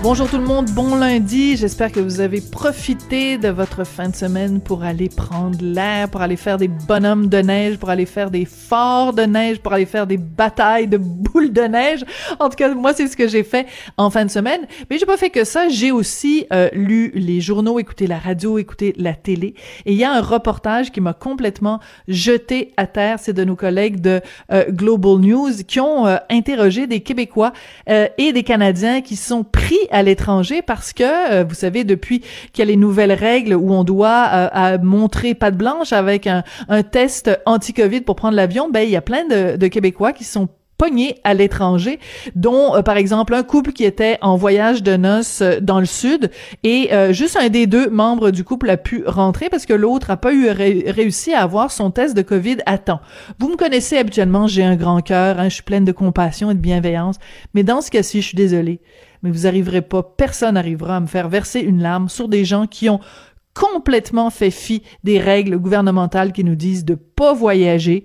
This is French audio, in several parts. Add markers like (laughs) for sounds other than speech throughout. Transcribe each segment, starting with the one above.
Bonjour tout le monde, bon lundi. J'espère que vous avez profité de votre fin de semaine pour aller prendre l'air, pour aller faire des bonhommes de neige, pour aller faire des forts de neige, pour aller faire des batailles de boules de neige. En tout cas, moi, c'est ce que j'ai fait en fin de semaine. Mais j'ai pas fait que ça. J'ai aussi euh, lu les journaux, écouté la radio, écouté la télé. Et il y a un reportage qui m'a complètement jeté à terre. C'est de nos collègues de euh, Global News qui ont euh, interrogé des Québécois et des Canadiens qui sont pris l'étranger parce que, euh, vous savez, depuis qu'il y a les nouvelles règles où on doit euh, montrer patte blanche avec un, un test anti-Covid pour prendre l'avion, ben il y a plein de, de Québécois qui sont pognés à l'étranger, dont euh, par exemple un couple qui était en voyage de noces euh, dans le sud et euh, juste un des deux membres du couple a pu rentrer parce que l'autre a pas eu réussi à avoir son test de Covid à temps. Vous me connaissez habituellement, j'ai un grand cœur, hein, je suis pleine de compassion et de bienveillance, mais dans ce cas-ci, je suis désolée, mais vous arriverez pas, personne n'arrivera à me faire verser une larme sur des gens qui ont complètement fait fi des règles gouvernementales qui nous disent de pas voyager,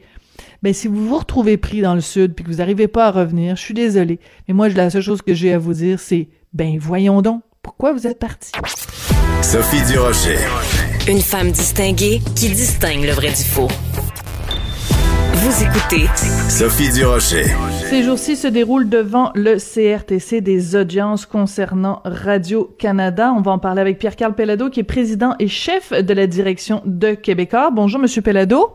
ben si vous vous retrouvez pris dans le sud puis que vous n'arrivez pas à revenir, je suis désolée, mais moi la seule chose que j'ai à vous dire c'est ben voyons donc, pourquoi vous êtes parti Sophie Durocher. Une femme distinguée qui distingue le vrai du faux. Vous écoutez Sophie Durocher. Ces jours-ci se déroulent devant le CRTC des audiences concernant Radio-Canada. On va en parler avec Pierre-Carl Pellado, qui est président et chef de la direction de Québécois. Bonjour, Monsieur Pellado.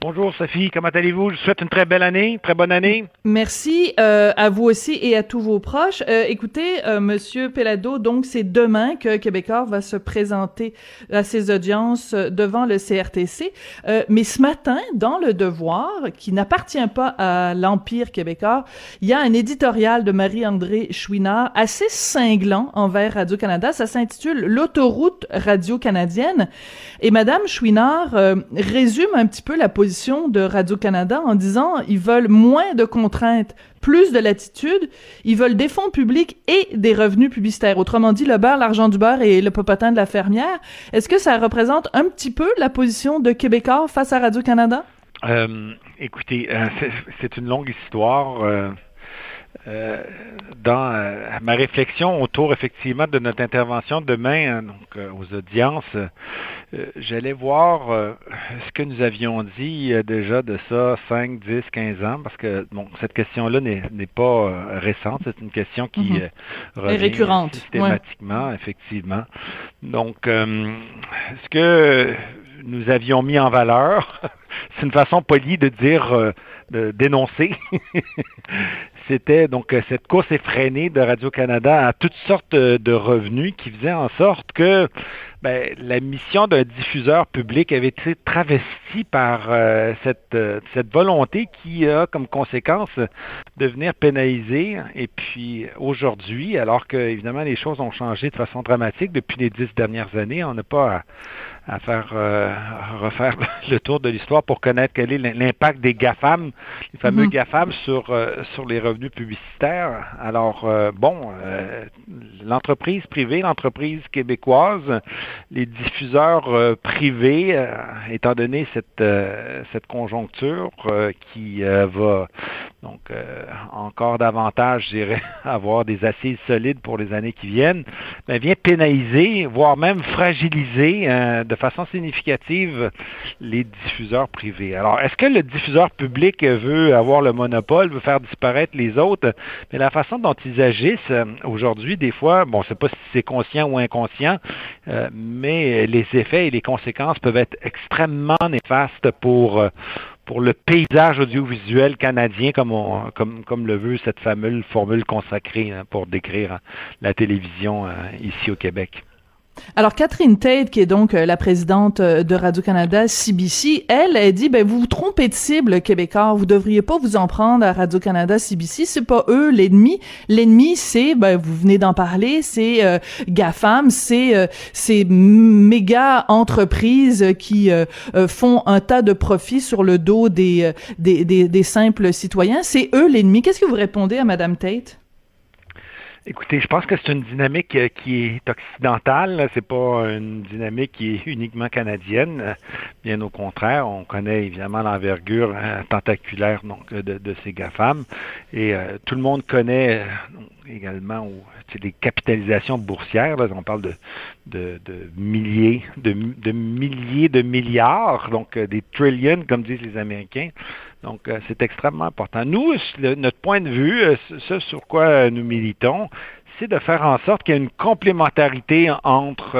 Bonjour Sophie, comment allez-vous? Je vous souhaite une très belle année, très bonne année. Merci euh, à vous aussi et à tous vos proches. Euh, écoutez, euh, Monsieur Pelado, donc c'est demain que Québécois va se présenter à ses audiences devant le CRTC. mais ce matin, dans Le Devoir, qui n'appartient pas à l'Empire québécois, il y a un éditorial de Marie-André Chouinard assez cinglant envers Radio-Canada. Ça s'intitule L'autoroute radio-canadienne. Et Madame Chouinard résume un petit peu la position de Radio-Canada en disant ils veulent moins de contraintes, plus de latitude, ils veulent des fonds publics et des revenus publicitaires. Autrement dit, le beurre, l'argent du beurre et le popotin de la fermière. Est-ce que ça représente un petit peu la position de Québécois face à Radio-Canada? Euh, écoutez, euh, c'est une longue histoire. Euh, euh, dans euh, ma réflexion autour effectivement de notre intervention demain hein, donc, euh, aux audiences, j'allais voir ce que nous avions dit déjà de ça 5, 10, 15 ans, parce que bon, cette question-là n'est pas récente, c'est une question qui mm-hmm. revient récurrente systématiquement, effectivement. Donc, ce que nous avions mis en valeur, (laughs) c'est une façon polie de dire, de dénoncer, (laughs) c'était donc euh, cette course effrénée de Radio-Canada à toutes sortes euh, de revenus qui faisait en sorte que ben, la mission d'un diffuseur public avait été travestie par euh, cette, cette volonté qui a comme conséquence de venir pénaliser. Et puis aujourd'hui, alors que évidemment les choses ont changé de façon dramatique depuis les dix dernières années, on n'a pas à, à faire euh, refaire (laughs) le tour de l'histoire pour connaître quel est l'impact des GAFAM, les fameux mhm. GAFAM sur, sur les revenus publicitaires. Alors, euh, bon, l'entreprise privée, l'entreprise québécoise, les diffuseurs privés, étant donné cette, cette conjoncture qui va donc encore davantage, je dirais, (laughs) avoir des assises solides pour les années qui viennent, ben, vient pénaliser, voire même fragiliser de façon significative les diffuseurs privés. Alors, est-ce que le diffuseur public veut avoir le monopole, veut faire disparaître les autres? Mais la façon dont ils agissent euh, aujourd'hui, des fois, bon, je ne sais pas si c'est conscient ou inconscient, euh, mais les effets et les conséquences peuvent être extrêmement néfastes pour, euh, pour le paysage audiovisuel canadien, comme, on, comme, comme le veut cette fameuse formule consacrée hein, pour décrire la télévision ici au Québec. Alors Catherine Tate, qui est donc euh, la présidente euh, de Radio-Canada CBC, elle, elle dit ben vous vous trompez de cible québécois, vous devriez pas vous en prendre à Radio-Canada CBC, c'est pas eux l'ennemi. L'ennemi c'est ben vous venez d'en parler, c'est euh, GAFAM, c'est euh, ces méga entreprises qui font un tas de profits sur le dos des des, des, des simples citoyens, c'est eux l'ennemi. Qu'est-ce que vous répondez à madame Tate? Écoutez, je pense que c'est une dynamique euh, qui est occidentale. C'est pas une dynamique qui est uniquement canadienne. Bien au contraire, on connaît évidemment l'envergure hein, tentaculaire donc de, ces GAFAM. Et euh, tout le monde connaît euh, également des capitalisations boursières. on parle de, milliers, de, milliers de milliards, donc des trillions, comme disent les Américains. Donc, euh, c'est extrêmement important. Nous, notre point de vue, euh, ce sur quoi euh, nous militons, c'est de faire en sorte qu'il y ait une complémentarité entre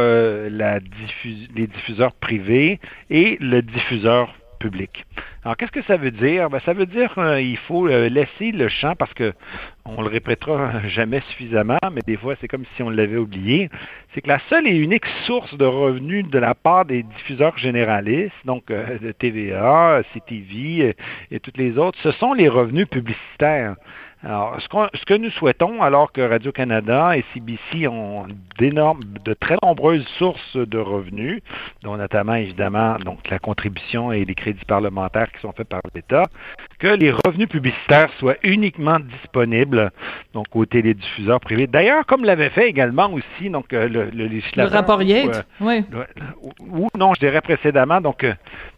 les diffuseurs privés et le diffuseur public. Alors, qu'est-ce que ça veut dire? Ben, ça veut dire qu'il faut laisser le champ parce que on le répétera (laughs) jamais suffisamment, mais des fois c'est comme si on l'avait oublié. C'est que la seule et unique source de revenus de la part des diffuseurs généralistes, donc de TVA, CTV et, et toutes les autres, ce sont les revenus publicitaires. Alors, ce, que nous souhaitons, alors que Radio-Canada et CBC ont de très nombreuses sources de revenus, dont notamment évidemment donc la contribution et les crédits parlementaires qui sont faits par l'État, que les revenus publicitaires soient uniquement disponibles donc aux télédiffuseurs privés. D'ailleurs, comme l'avait fait également aussi donc euh, le, le législateur. Le rapport Yates, euh, oui. Ou non, je dirais précédemment. Donc, euh,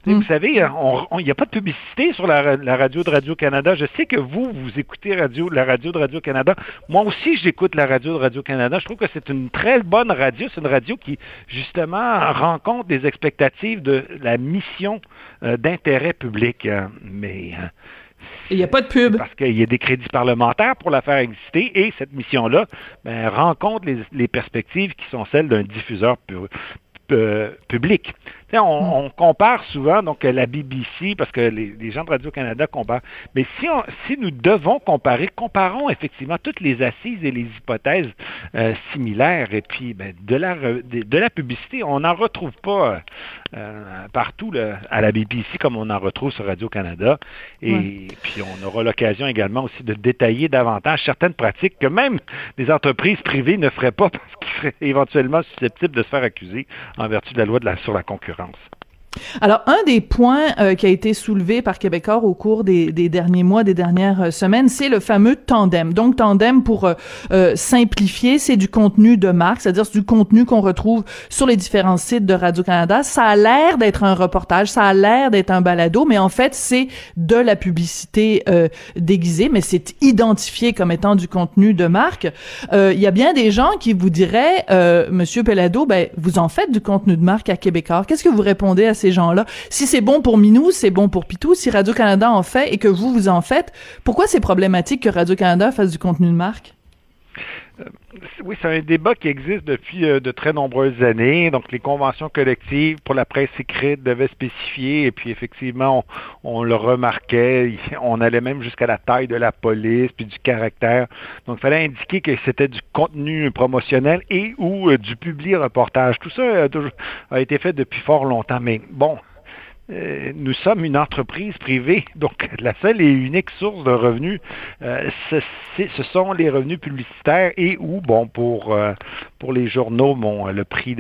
vous hmm. savez, il n'y a pas de publicité sur la, radio de Radio-Canada. Je sais que vous, vous écoutez radio, la radio de Radio-Canada. Moi aussi, j'écoute la radio de Radio-Canada. Je trouve que c'est une très bonne radio. C'est une radio qui, justement, rencontre des expectatives de la mission d'intérêt public. Mais il n'y a pas de pub. Parce qu'il y a des crédits parlementaires pour la faire exister et cette mission-là ben, rencontre les, les, perspectives qui sont celles d'un diffuseur public. Hmm. On, compare souvent donc la BBC parce que les, gens de Radio-Canada comparent. Mais si, si nous devons comparer, comparons effectivement toutes les assises et les hypothèses euh, similaires. Et puis ben, de, la, de, la publicité, on n'en retrouve pas euh, partout à la BBC comme on en retrouve sur Radio-Canada. Et puis on aura l'occasion également aussi de détailler davantage certaines pratiques que même des entreprises privées ne feraient pas (laughs) parce qu'ils seraient éventuellement susceptibles de se faire accuser en vertu de la loi de la, sur la concurrence. France. Alors, un des points euh, qui a été soulevé par Québécois au cours des, derniers mois, des dernières euh, semaines, c'est le fameux tandem. Donc, tandem, pour euh, simplifier, c'est du contenu de marque, c'est-à-dire c'est du contenu qu'on retrouve sur les différents sites de Radio-Canada. Ça a l'air d'être un reportage, ça a l'air d'être un balado, mais en fait, c'est de la publicité déguisée, mais c'est identifié comme étant du contenu de marque. Il y a bien des gens qui vous diraient, Monsieur Pelado, ben, vous en faites du contenu de marque à Québécois. Qu'est-ce que vous répondez à gens-là. Si c'est bon pour Minou, c'est bon pour Pitou. Si Radio-Canada en fait et que vous, vous en faites, pourquoi c'est problématique que Radio-Canada fasse du contenu de marque? Euh, oui, c'est un débat qui existe depuis euh, de très nombreuses années. Donc, les conventions collectives pour la presse écrite devaient spécifier, et puis effectivement, on, le remarquait, (laughs) on allait même jusqu'à la taille de la police, puis du caractère. Donc, il fallait indiquer que c'était du contenu promotionnel et ou euh, du public reportage. Tout ça a été fait depuis fort longtemps. Mais bon, euh, nous sommes une entreprise privée, (laughs) donc la seule et unique source de revenus, euh, ce, sont les revenus publicitaires et ou, bon, pour, euh, pour les journaux, bon, le prix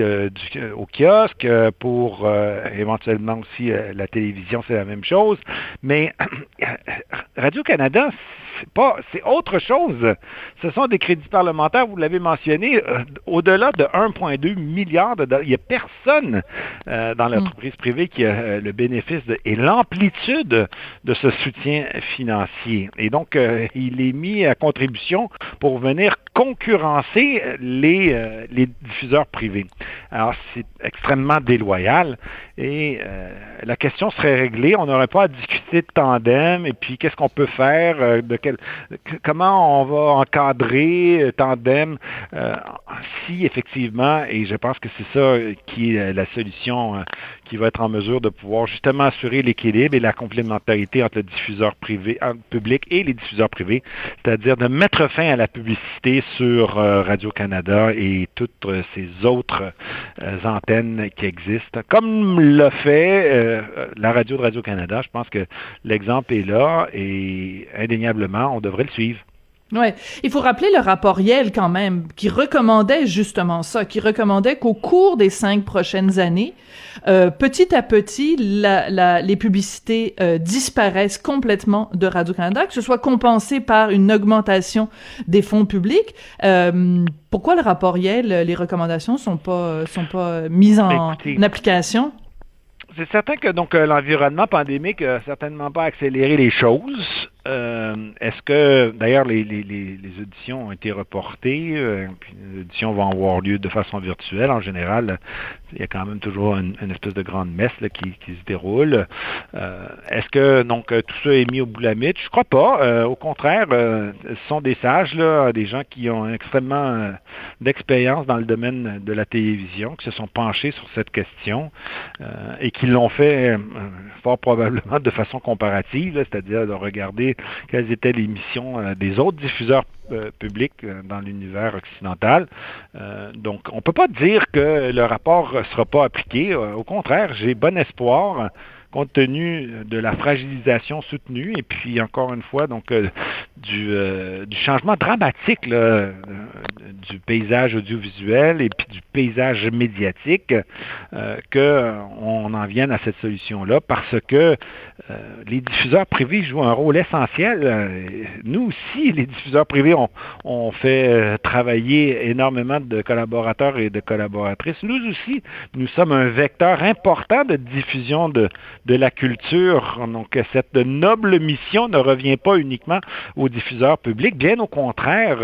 au kiosque, pour éventuellement aussi la télévision, c'est la même chose. Mais (clears throat) Radio-Canada, c'est pas, c'est autre chose. Ce sont des crédits parlementaires, vous l'avez mentionné, au-delà de 1,2 milliard de dollars. Il n'y a personne dans hmm. l'entreprise privée qui a le bénéfice et l'amplitude de ce soutien financier. Et donc, euh, il est mis à contribution pour venir concurrencer les, euh, les diffuseurs privés. Alors, c'est extrêmement déloyal et euh, la question serait réglée. On n'aurait pas à discuter de tandem et puis qu'est-ce qu'on peut faire, de comment on va encadrer Tandem si effectivement, et je pense que c'est ça qui est la solution qui va être en mesure de pouvoir justement assurer l'équilibre et la complémentarité entre le diffuseur privé, public et les diffuseurs privés, c'est-à-dire de mettre fin à la publicité sur euh, Radio-Canada et toutes euh, ces autres euh, antennes qui existent. Comme l'a fait la radio de Radio-Canada, je pense que l'exemple est là et indéniablement, on devrait le suivre. Ouais, il faut rappeler le rapport Yale quand même, qui recommandait justement ça, qui recommandait qu'au cours des cinq prochaines années, euh, petit à petit, la, la, les publicités euh, disparaissent complètement de Radio-Canada, que ce soit compensé par une augmentation des fonds publics. Euh, pourquoi le rapport Yale, les recommandations sont pas sont pas mises en application? C'est certain que donc l'environnement pandémique a certainement pas accéléré les choses. Euh, est-ce que, d'ailleurs, les, auditions ont été reportées, euh, puis les auditions vont avoir lieu de façon virtuelle. En général, il y a quand même toujours une, espèce de grande messe qui, qui, se déroule. Euh, est-ce que donc tout ça est mis au bout de la mythe? Je crois pas. au contraire, ce sont des sages, là, des gens qui ont extrêmement d'expérience dans le domaine de la télévision, qui se sont penchés sur cette question et qui l'ont fait fort probablement de façon comparative, c'est-à-dire de regarder quelles étaient les missions euh, des autres diffuseurs euh, publics euh, dans l'univers occidental. donc, on ne peut pas dire que le rapport ne sera pas appliqué. au contraire, j'ai bon espoir compte tenu de la fragilisation soutenue et puis encore une fois donc du, du, changement dramatique du paysage audiovisuel et puis du paysage médiatique que on en vienne à cette solution là parce que euh, les diffuseurs privés jouent un rôle essentiel. Euh, nous aussi, les diffuseurs privés, ont fait euh, travailler énormément de collaborateurs et de collaboratrices. Nous aussi, nous sommes un vecteur important de diffusion de, de la culture. Donc, cette noble mission ne revient pas uniquement aux diffuseurs publics, bien au contraire.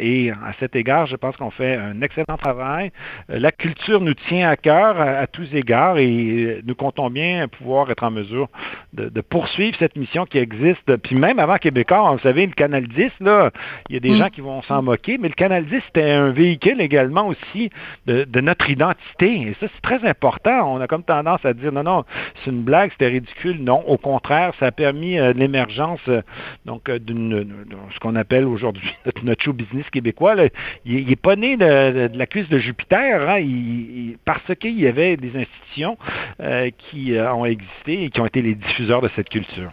et à cet égard, je pense qu'on fait un excellent travail. La culture nous tient à cœur à, à tous égards et nous comptons bien pouvoir être en mesure de de, poursuivre cette mission qui existe. Puis même avant Québécois, vous savez, le Canal 10, là, il y a des mm. gens qui vont s'en moquer, mais le Canal 10, c'était un véhicule également aussi de, notre identité. Et ça, c'est très important. On a comme tendance à dire, non, non, c'est une blague, c'était ridicule. Non, au contraire, ça a permis euh, l'émergence euh, donc euh, d'une ce qu'on appelle aujourd'hui (laughs) notre show business québécois. Il, n'est pas né de, la cuisse de Jupiter, hein. parce qu'il y avait des institutions qui ont existé et qui ont été les diffuseurs de cette culture.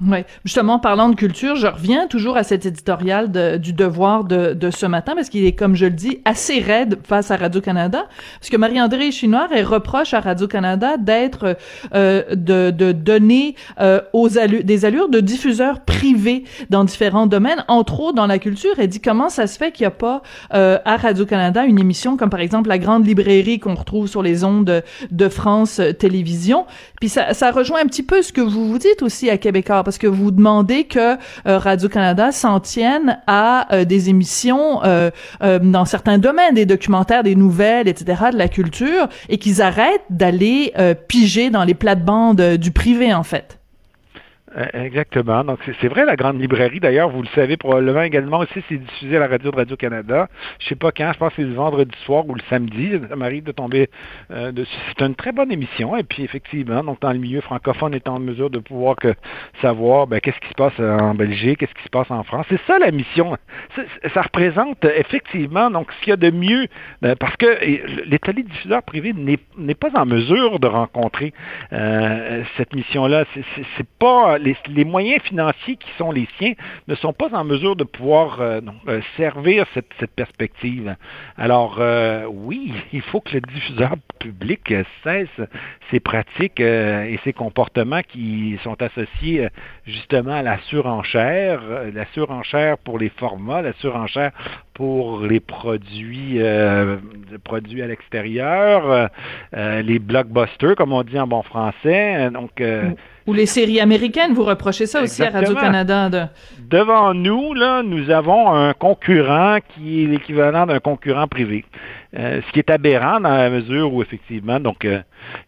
Oui, justement, parlant de culture, je reviens toujours à cet éditorial de, du devoir de, de ce matin, parce qu'il est, comme je le dis, assez raide face à Radio-Canada, parce que Marie-André Chinoire, elle reproche à Radio-Canada d'être, euh, de, de donner euh, aux des allures de diffuseurs privés dans différents domaines, entre autres dans la culture. Elle dit comment ça se fait qu'il n'y a pas euh, à Radio-Canada une émission comme par exemple La Grande Librairie qu'on retrouve sur les ondes de, France Télévisions. Puis ça, ça rejoint un petit peu ce que vous vous dites aussi à Québécois parce que vous demandez que euh, Radio-Canada s'en tienne à euh, des émissions euh, dans certains domaines, des documentaires, des nouvelles, etc., de la culture, et qu'ils arrêtent d'aller piger dans les plates-bandes du privé, en fait. Euh, exactement. Donc, c'est vrai, la grande librairie, d'ailleurs, vous le savez probablement également aussi, c'est diffusé à la radio de Radio-Canada. Je sais pas quand, je pense que c'est le vendredi soir ou le samedi. Ça m'arrive de tomber euh, dessus. C'est une très bonne émission. Et puis, effectivement, donc, dans le milieu francophone, on est en mesure de pouvoir que, savoir ben, qu'est-ce qui se passe en Belgique, qu'est-ce qui se passe en France. C'est ça la mission. Ça, représente effectivement donc ce qu'il y a de mieux, euh, parce que les télédiffuseurs privés n'est pas en mesure de rencontrer cette mission-là. C'est pas les, moyens financiers qui sont les siens ne sont pas en mesure de pouvoir euh, euh, servir cette, perspective. Alors, euh, oui, (laughs) il faut que le diffuseur public cesse ces pratiques et ces comportements qui sont associés justement à la surenchère, la surenchère pour les formats, la surenchère pour les produits, produits à l'extérieur, les blockbusters, comme on dit en bon français. Donc, mm. Ou les séries américaines, vous reprochez ça aussi à Radio-Canada. De... Devant nous, là, nous avons un concurrent qui est l'équivalent d'un concurrent privé. Euh, ce qui est aberrant dans la mesure où, effectivement, donc, euh,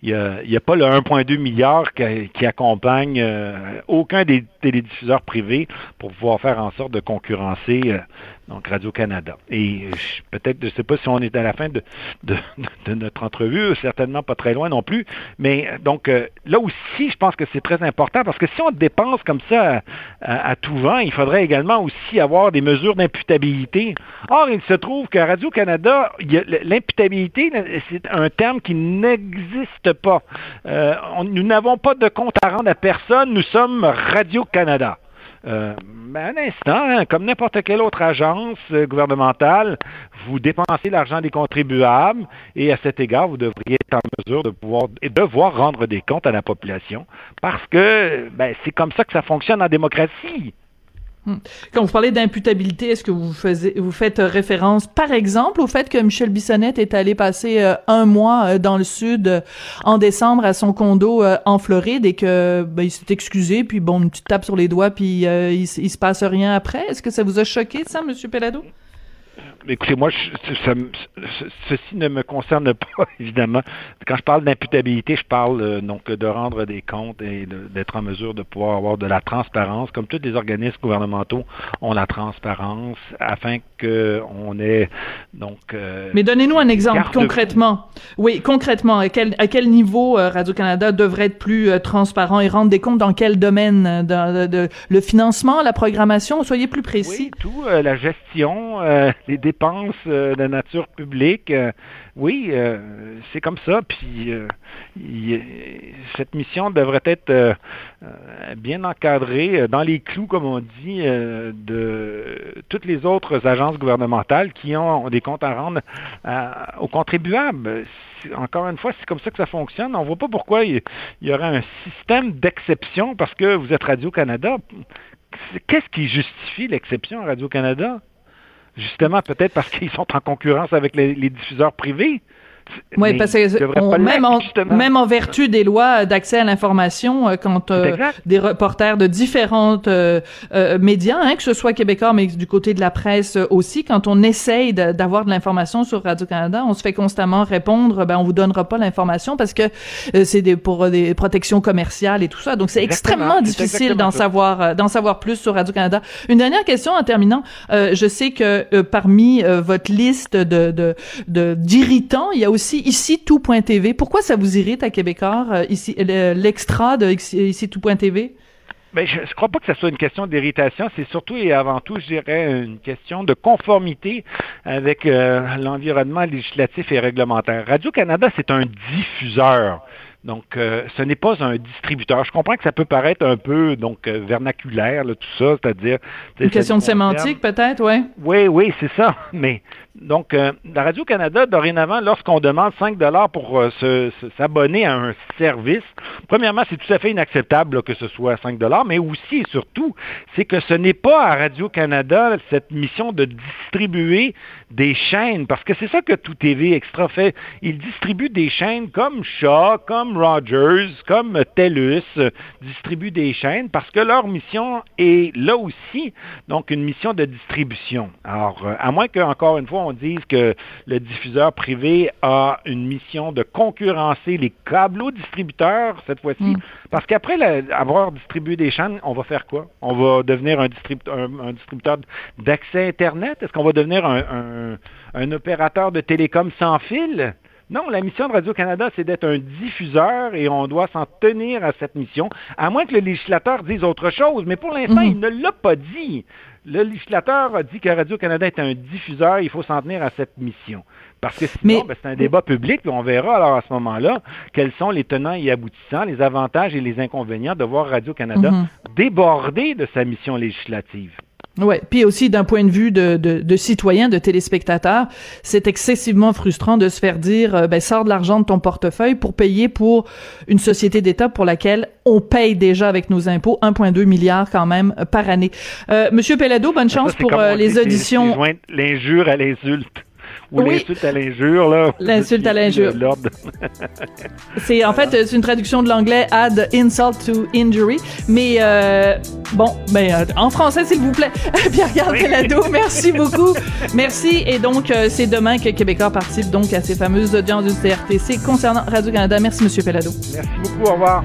il n'y a, pas le 1,2 milliard qui, accompagne euh, aucun des télédiffuseurs privés pour pouvoir faire en sorte de concurrencer donc Radio-Canada. Et peut-être, je ne sais pas si on est à la fin de, de, notre entrevue, certainement pas très loin non plus, mais donc là aussi, je pense que c'est très important parce que si on dépense comme ça à, à, tout vent, il faudrait également aussi avoir des mesures d'imputabilité. Or, il se trouve qu'à Radio-Canada, l'imputabilité, c'est un terme qui n'existe pas. Euh, nous n'avons pas de compte à rendre à personne, nous sommes Radio-Canada. Euh, un instant, hein, comme n'importe quelle autre agence euh, gouvernementale, vous dépensez l'argent des contribuables et à cet égard, vous devriez être en mesure de pouvoir devoir rendre des comptes à la population parce que ben, c'est comme ça que ça fonctionne en démocratie. Hmm. Quand vous parlez d'imputabilité, est-ce que vous, faites référence, par exemple, au fait que Michel Bissonnette est allé passer euh, un mois euh, dans le sud euh, en décembre à son condo en Floride et que ben, il s'est excusé, puis bon, une petite tape sur les doigts, puis il, il, se passe rien après? Est-ce que ça vous a choqué, ça, Monsieur Pelado? Écoutez, moi, ceci ne me concerne pas, (laughs) évidemment. Quand je parle d'imputabilité, je parle euh, donc de rendre des comptes et d'être en mesure de pouvoir avoir de la transparence, comme tous les organismes gouvernementaux ont la transparence, afin qu'on ait donc. Euh, Mais donnez-nous un exemple concrètement. Oui, concrètement, à quel, à quel niveau euh, Radio Canada devrait être plus transparent et rendre des comptes dans quel domaine, de, le financement, la programmation, soyez plus précis. Oui, tout, la gestion, les dépenses dépenses euh, de nature publique. Euh, oui, euh, c'est comme ça. Puis cette mission devrait être bien encadrée dans les clous, comme on dit, de toutes les autres agences gouvernementales qui ont des comptes à rendre aux contribuables. Encore une fois, c'est comme ça que ça fonctionne. On ne voit pas pourquoi il y aurait un système d'exception parce que vous êtes Radio-Canada. Qu'est-ce qui justifie l'exception à Radio-Canada? Justement, peut-être parce qu'ils sont en concurrence avec les, diffuseurs privés. Oui, parce que même, en, même en vertu des lois d'accès à l'information, euh, quand euh, des reporters de différentes euh, médias, hein, que ce soit québécois, mais du côté de la presse aussi, quand on essaye d'avoir de, l'information sur Radio-Canada, on se fait constamment répondre, ben on vous donnera pas l'information parce que c'est des, pour des protections commerciales et tout ça. Donc c'est extrêmement difficile d'en savoir d'en savoir plus sur Radio-Canada. Une dernière question en terminant. je sais que parmi votre liste de d'irritants, il y a aussi ici tout.tv. Pourquoi ça vous irrite à Québécois, euh, ici l'extra de ici tout.tv? Ben, je ne crois pas que ce soit une question d'irritation, c'est surtout et avant tout, je dirais, une question de conformité avec euh, l'environnement législatif et réglementaire. Radio-Canada, c'est un diffuseur. Donc, euh, ce n'est pas un distributeur. Je comprends que ça peut paraître un peu donc vernaculaire, tout ça, c'est-à-dire... Une question de sémantique, peut-être, oui? Oui, oui, c'est ça. (laughs) Mais donc, euh, la Radio-Canada, dorénavant, lorsqu'on demande 5 dollars pour euh, s'abonner à un service, premièrement, c'est tout à fait inacceptable que ce soit 5 dollars, mais aussi et surtout, c'est que ce n'est pas à Radio-Canada cette mission de distribuer des chaînes, parce que c'est ça que Tout TV Extra fait. Il distribue des chaînes comme Shaw, comme Rogers, comme TELUS, euh, distribue des chaînes parce que leur mission est là aussi, donc une mission de distribution. Alors, à moins que, encore une fois, on dise que le diffuseur privé a une mission de concurrencer les câbleaux distributeurs cette fois-ci. Mm. Parce qu'après avoir distribué des chaînes, on va faire quoi? On va devenir un, distributeur d'accès Internet? Est-ce qu'on va devenir un, un opérateur de télécom sans fil? Non, la mission de Radio-Canada, c'est d'être un diffuseur et on doit s'en tenir à cette mission, à moins que le législateur dise autre chose. Mais pour l'instant, mhm. il ne l'a pas dit. Le législateur a dit que Radio-Canada est un diffuseur, il faut s'en tenir à cette mission. Parce que sinon, ben, c'est un débat public, on verra alors à ce moment-là quels sont les tenants et aboutissants, les avantages et les inconvénients de voir Radio-Canada mhm. déborder de sa mission législative. Ouais, puis aussi d'un point de vue de, de, de, citoyen, de téléspectateur, c'est excessivement frustrant de se faire dire euh, ben sors de l'argent de ton portefeuille pour payer pour une société d'État pour laquelle on paye déjà avec nos impôts 1,2 milliard quand même euh, par année. Euh, Monsieur Pellado, bonne chance pour euh, les auditions. L'injure à l'insulte. Ou l'insulte à l'injure, là. (laughs) L'insulte à l'injure. (laughs) c'est, en fait, c'est une traduction de l'anglais add insult to injury. Mais, euh, Bon, ben euh, en français s'il vous plaît. (laughs) Pierre-Carl oui. merci beaucoup. Merci. Et donc, euh, c'est demain que Québécois participe donc à ces fameuses audiences du CRTC concernant Radio-Canada. Merci, Monsieur Pelado. Merci beaucoup. Au revoir.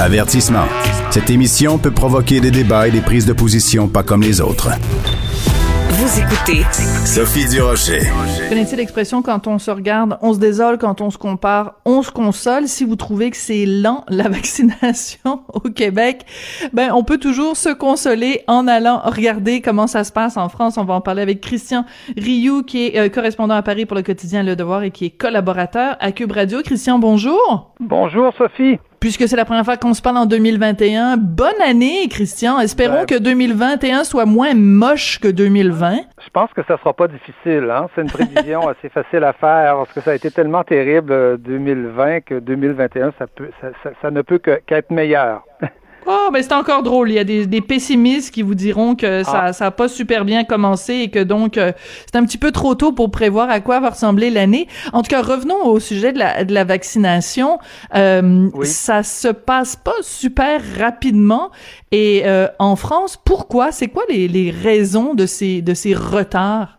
Avertissement. Cette émission peut provoquer des débats et des prises de position pas comme les autres. Vous écoutez Sophie Durocher. Connaissez l'expression quand on se regarde, on se désole, quand on se compare, on se console? Si vous trouvez que c'est lent (laughs) la vaccination au Québec, ben on peut toujours se consoler en allant regarder comment ça se passe en France. On va en parler avec Christian Rioux qui est euh, correspondant à Paris pour le quotidien Le Devoir et qui est collaborateur à Cube Radio. Christian, bonjour. Bonjour Sophie puisque c'est la première fois qu'on se parle en 2021. Bonne année, Christian. Espérons ben, que 2021 soit moins moche que 2020. Je pense que ça sera pas difficile. Hein? C'est une prévision (laughs) assez facile à faire parce que ça a été tellement terrible 2020 euh, que 2021, ça, peut, ça, ça, ça ne peut qu'être meilleur. Oh, mais c'est encore drôle. Il y a des, des pessimistes qui vous diront que ça ah. ça a pas super bien commencé et que donc euh, c'est un petit peu trop tôt pour prévoir à quoi va ressembler l'année. En tout cas, revenons au sujet de la, de la vaccination. Euh, Ça se passe pas super rapidement. Et euh, en France, pourquoi? C'est quoi les, les raisons de ces, de ces retards?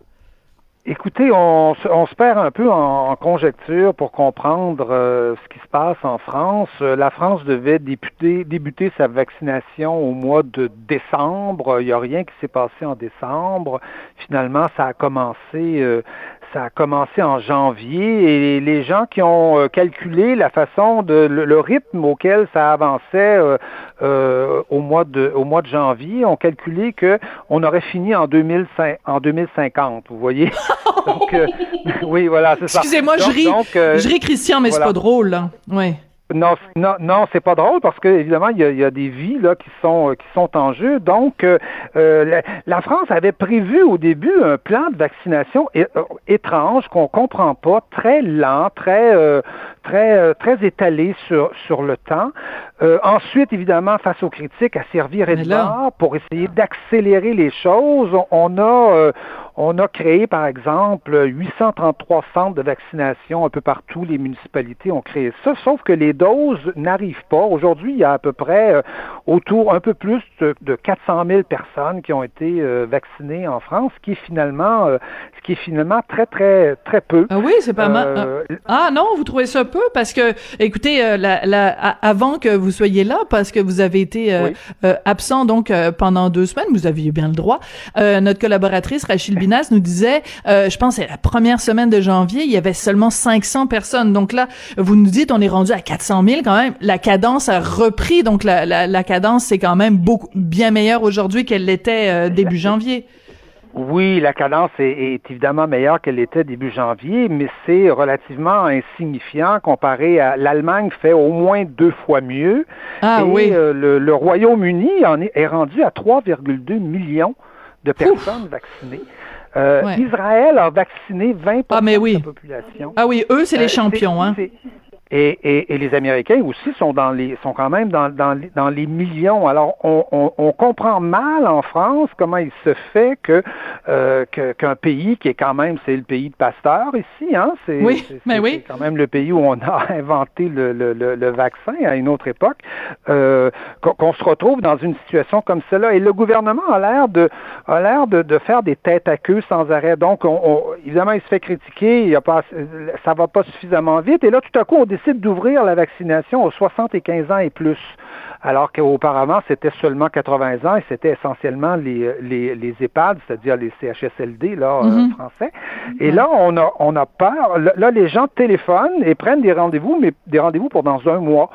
Écoutez, on, on, se perd un peu en, conjecture pour comprendre euh, ce qui se passe en France. Euh, la France devait débuter, débuter sa vaccination au mois de décembre. Il n'y a rien qui s'est passé en décembre. Finalement, ça a commencé euh, ça a commencé en janvier et les gens qui ont euh, calculé la façon de le, rythme auquel ça avançait euh, euh, au mois de au mois de janvier ont calculé que on aurait fini en 2005, en 2050. Vous voyez (laughs) Donc (laughs) oui voilà c'est ça. Excusez-moi je ris je ris Christian mais c'est pas drôle là. Ouais. Non, non, non, c'est pas drôle parce que évidemment il y a, des vies là qui sont qui sont en jeu. Donc euh, euh, la, France avait prévu au début un plan de vaccination euh, étrange qu'on comprend pas, très lent, très très très étalé sur sur le temps. Ensuite, évidemment, face aux critiques, à servir et pour essayer d'accélérer les choses. On a on a créé, par exemple, 833 centres de vaccination un peu partout. Les municipalités ont créé ça, sauf que les doses n'arrivent pas. Aujourd'hui, il y a à peu près euh, autour un peu plus de, 400 000 personnes qui ont été euh, vaccinées en France, ce qui est finalement, euh, ce qui est finalement très très très peu. Ah oui, c'est pas mal. Ah non, vous trouvez ça peu? Parce que, écoutez, la, la, avant que vous soyez là, parce que vous avez été absent donc pendant deux semaines, vous aviez bien le droit. notre collaboratrice Rachel Binas nous disait, je pense c'est la première semaine de janvier, il y avait seulement 500 personnes. Donc là, vous nous dites, on est rendu à 400 000 quand même. La cadence a repris, donc la, la, la cadence c'est quand même beaucoup bien meilleure aujourd'hui qu'elle l'était euh, début janvier. Oui, la cadence est, évidemment meilleure qu'elle était début janvier, mais c'est relativement insignifiant comparé à l'Allemagne fait au moins deux fois mieux. Ah et oui. Euh, le, Royaume-Uni en est, est, rendu à 3,2 millions de personnes vaccinées. Euh, Israël a vacciné 20 ah, de la population. Ah oui, eux, c'est les champions. Hein? Et, et, et, les Américains aussi sont dans les sont quand même dans, dans, dans les millions. Alors on, on, on, comprend mal en France comment il se fait que euh, qu'un pays qui est quand même c'est le pays de Pasteur ici, hein, c'est oui, mais oui. quand même le pays où on a (laughs) inventé le, le, le, vaccin à une autre époque, euh, qu'on se retrouve dans une situation comme cela. Et le gouvernement a l'air de a l'air de, de, faire des têtes à queue sans arrêt. Donc on, évidemment il se fait critiquer, il a pas ça va pas suffisamment vite. Et là tout à coup on décide d'ouvrir la vaccination aux 75 ans et plus, alors qu'auparavant, c'était seulement 80 ans et c'était essentiellement les, les, les EHPAD, c'est-à-dire les CHSLD là, euh, mm-hmm. français. Et là, on a, on a peur. Là, les gens téléphonent et prennent des rendez-vous, mais des rendez-vous pour dans un mois.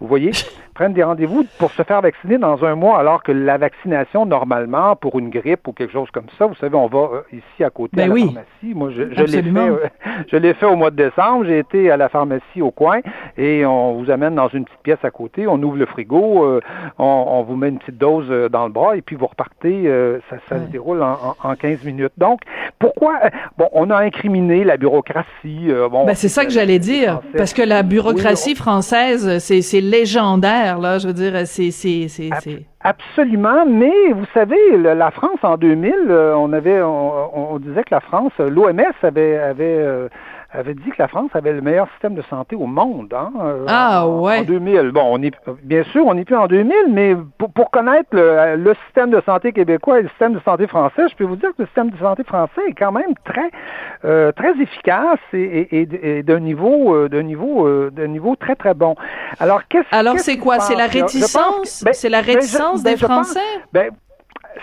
Vous voyez? Prennent des rendez-vous pour se faire vacciner dans un mois, alors que la vaccination, normalement, pour une grippe ou quelque chose comme ça, vous savez, on va euh, ici à côté ben à la oui. pharmacie. Moi, je, je l'ai fait, euh, je l'ai fait au mois de décembre. J'ai été à la pharmacie au coin et on vous amène dans une petite pièce à côté, on ouvre le frigo, euh, on, on, vous met une petite dose dans le bras et puis vous repartez. ça, ça se déroule en, en, 15 minutes. Donc, pourquoi Bon, on a incriminé la bureaucratie. bon, ben, c'est ça que j'allais dire, parce que la bureaucratie française, c'est légendaire, là. Je veux dire, c'est c'est Absolument, mais vous savez, la France en 2000, on avait, on, on disait que la France, l'OMS avait avait avait dit que la France avait le meilleur système de santé au monde. Hein, ah en, ouais. En 2000. Bon, on est bien sûr, on n'est plus en 2000, mais pour, pour connaître le, le, système de santé québécois et le système de santé français, je peux vous dire que le système de santé français est quand même très euh, très efficace et, et, et d'un niveau euh, d'un niveau euh, d'un niveau très très bon. Alors qu'est-ce Alors c'est quoi? C'est la réticence? ben, C'est la réticence ben, je, ben, des Français? ben,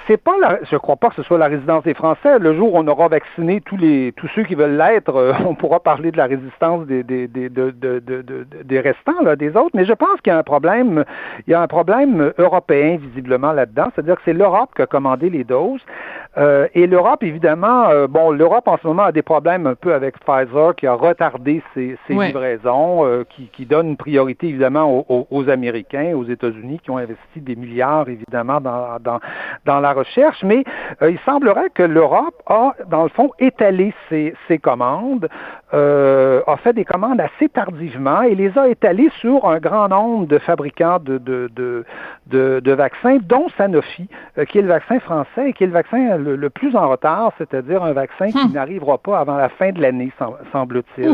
c'est pas la, je crois pas que ce soit la résidence des Français. Le jour où on aura vacciné tous les tous ceux qui veulent l'être, euh, (laughs) on pourra parler de la résistance des des des de, de, de, des restants là, des autres. Mais je pense qu'il y a un problème, il y a un problème européen visiblement là-dedans. C'est-à-dire que c'est l'Europe qui a commandé les doses. Euh, et l'Europe, évidemment, euh, bon, l'Europe en ce moment a des problèmes un peu avec Pfizer qui a retardé ses, ses ouais. livraisons, euh, qui, qui, donne une priorité évidemment aux, aux, Américains, aux États-Unis qui ont investi des milliards évidemment dans, dans, dans la recherche. Mais il semblerait que l'Europe a, dans le fond, étalé ses, ses commandes, a fait des commandes assez tardivement et les a étalées sur un grand nombre de fabricants de, de, de, de, de vaccins, dont Sanofi, qui est le vaccin français et qui est le vaccin le, le, plus en retard, c'est-à-dire un vaccin qui Hum. n'arrivera pas avant la fin de l'année, semble-t-il.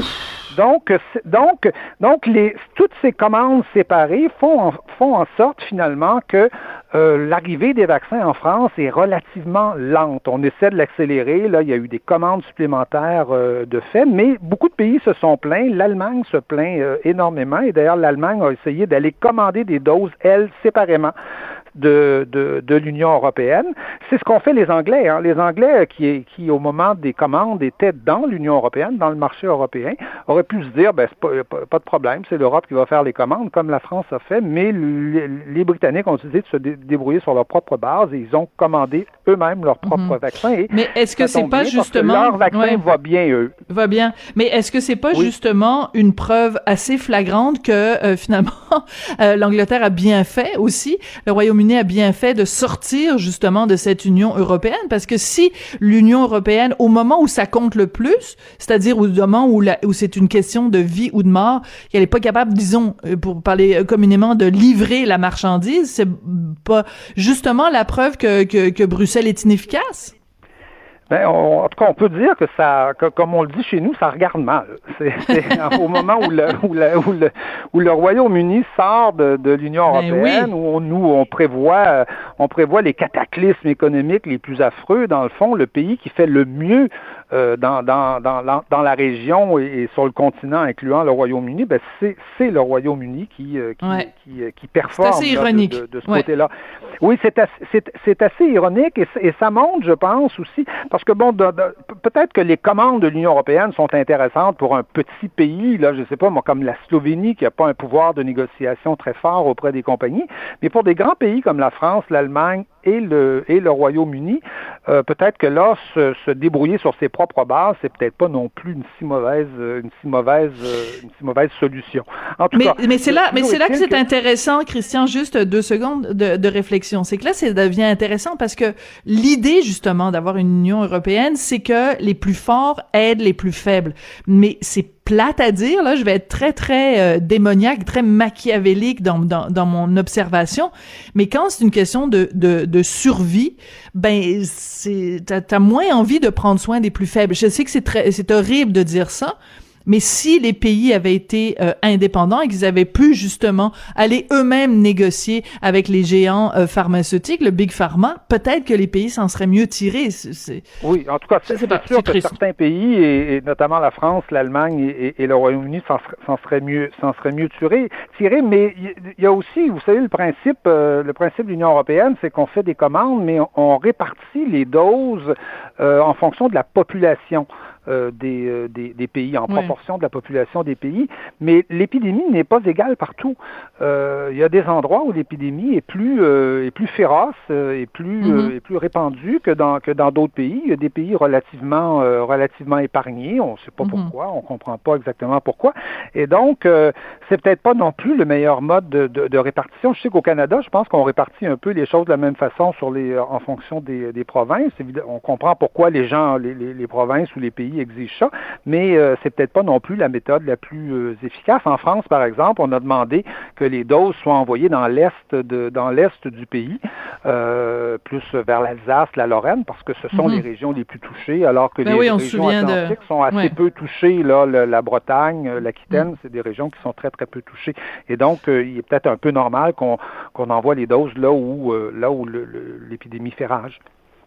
Donc, donc, donc les, toutes ces commandes séparées font en, font en sorte finalement que euh, l'arrivée des vaccins en France est relativement lente. On essaie de l'accélérer. Là, il y a eu des commandes supplémentaires euh, de fait, mais beaucoup de pays se sont plaints. L'Allemagne se plaint euh, énormément et d'ailleurs l'Allemagne a essayé d'aller commander des doses, elle, séparément de, de, de l'Union européenne. C'est ce qu'ont fait les Anglais. Hein. Les Anglais qui, qui, au moment des commandes, étaient dans l'Union européenne, dans le marché européen, auraient pu se dire, ben, pas, de problème, c'est l'Europe qui va faire les commandes, comme la France a fait, mais les, les Britanniques ont décidé de se dé débrouiller sur leur propre base et ils ont commandé eux-mêmes leur propre Mhm. vaccin. Et Mais est-ce que c'est pas justement leur vaccin ouais. va bien eux Va bien. Mais est-ce que c'est pas Oui. justement une preuve assez flagrante que euh, finalement (laughs) euh, l'Angleterre a bien fait aussi, le Royaume-Uni a bien fait de sortir justement de cette Union européenne? Parce que si l'Union européenne au moment où ça compte le plus, c'est-à-dire au moment où, c'est une question de vie ou de mort, qu'elle est pas capable, disons, euh, pour parler euh, communément, de livrer la marchandise, c'est pas justement la preuve que, que, que Bruxelles est inefficace? Ben, on- en tout cas, on peut dire que ça, que- comme on le dit chez nous, ça regarde mal. (laughs) C'est (laughs) au moment où le, où le, où le, où le Royaume-Uni sort de, de l'Union Ben européenne, oui. où on, nous on prévoit, on prévoit les cataclysmes économiques les plus affreux. Dans le fond, le pays qui fait le mieux euh, dans, dans, dans, la- dans la région et, et sur le continent, incluant le Royaume-Uni, ben c'est c'est le Royaume-Uni qui euh, qui, Ouais. qui, euh, qui performe assez là, de- ce Ouais. côté-là. Oui, c'est assez, c'est, c'est assez ironique et, ça montre, je pense aussi, parce que bon, de- de- peut-être que les commandes de l'Union européenne sont intéressantes pour un petit pays, là, je sais pas, moi, comme la Slovénie, qui n'a pas un pouvoir de négociation très fort auprès des compagnies, mais pour des grands pays comme la France, l'Allemagne et le, et le Royaume-Uni, euh, peut-être que là, se, se débrouiller sur ses propres bases, c'est peut-être pas non plus une si mauvaise, une si mauvaise, une si mauvaise solution. En tout Mais, cas, mais c'est là, mais c'est là que c'est intéressant, Christian, juste deux secondes de, de réflexion. C'est que là, ça devient intéressant parce que l'idée, justement, d'avoir une Union européenne, c'est que les plus forts aident les plus faibles. Mais c'est plate à dire, là, je vais être très, très euh, démoniaque, très machiavélique dans, dans, dans mon observation, mais quand c'est une question de, de, de survie, ben, c'est, t'as, t'as moins envie de prendre soin des plus faibles. Je sais que c'est très, c'est horrible de dire ça, mais si les pays avaient été euh, indépendants et qu'ils avaient pu justement aller eux-mêmes négocier avec les géants euh, pharmaceutiques, le big pharma, peut-être que les pays s'en seraient mieux tirés. C'est- c'est- Oui, en tout cas, c'est sais pas, c'est sûr que triste. certains pays, et, et notamment la France, l'Allemagne et, et- le Royaume-Uni, s'en ser- s'en seraient mieux, s'en seraient mieux tirés. tirés mais il y, il y a aussi, vous savez, le principe, euh, le principe de l'Union européenne, c'est qu'on fait des commandes, mais on, on répartit les doses euh, en fonction de la population. Euh, des, des, des, pays, en proportion de la population des pays. Mais l'épidémie n'est pas égale partout. il y a des endroits où l'épidémie est plus est plus féroce et plus mm-hmm. plus répandue que dans que dans d'autres pays. Il y a des pays relativement relativement épargnés. On ne sait pas mm-hmm. pourquoi, on comprend pas exactement pourquoi. Et donc c'est peut-être pas non plus le meilleur mode de, de, de répartition. Je sais qu'au Canada, je pense qu'on répartit un peu les choses de la même façon sur les, en fonction des, des provinces. On comprend pourquoi les gens, les, les, les provinces ou les pays exigent ça, mais euh, c'est peut-être pas non plus la méthode la plus euh, efficace. En France, par exemple, on a demandé que les doses soient envoyées dans l'est de dans l'est du pays, euh, plus vers l'Alsace, la Lorraine, parce que ce sont mhm. les régions les plus touchées, alors que ben les régions atlantiques sont assez peu touchées. Là, la Bretagne, l'Aquitaine, mhm. c'est des régions qui sont très très peu touchées. Et donc, il est peut-être un peu normal qu'on qu'on envoie les doses là où là où l'épidémie fait rage.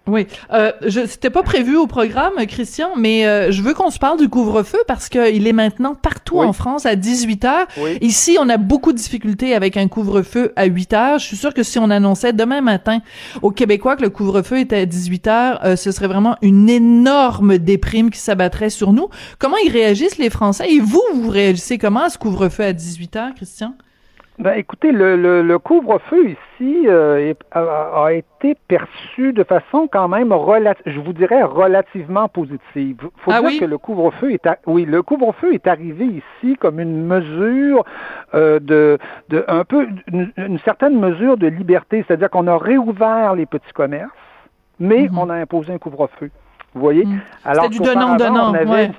Oui, euh, je c'était pas prévu au programme, Christian, mais euh, je veux qu'on se parle du couvre-feu parce qu'il est maintenant partout en France à 18 heures. Ici, on a beaucoup de difficultés avec un couvre-feu à 8 heures. Je suis sûre que si on annonçait demain matin aux Québécois que le couvre-feu était à 18 heures, euh, ce serait vraiment une énorme déprime qui s'abattrait sur nous. Comment ils réagissent les Français? Et vous, vous réagissez comment à ce couvre-feu à 18 heures, Christian? Ben, écoutez, le, le, le couvre-feu ici euh, a, été perçu de façon quand même, je vous dirais, relativement positive. faut ah dire que le couvre-feu est, oui, le couvre-feu est arrivé ici comme une mesure euh, de, de, un peu, une, certaine mesure de liberté, c'est-à-dire qu'on a réouvert les petits commerces, mais mm-hmm. on a imposé un couvre-feu. Vous voyez? Mm. Alors du donnant-donnant, ouais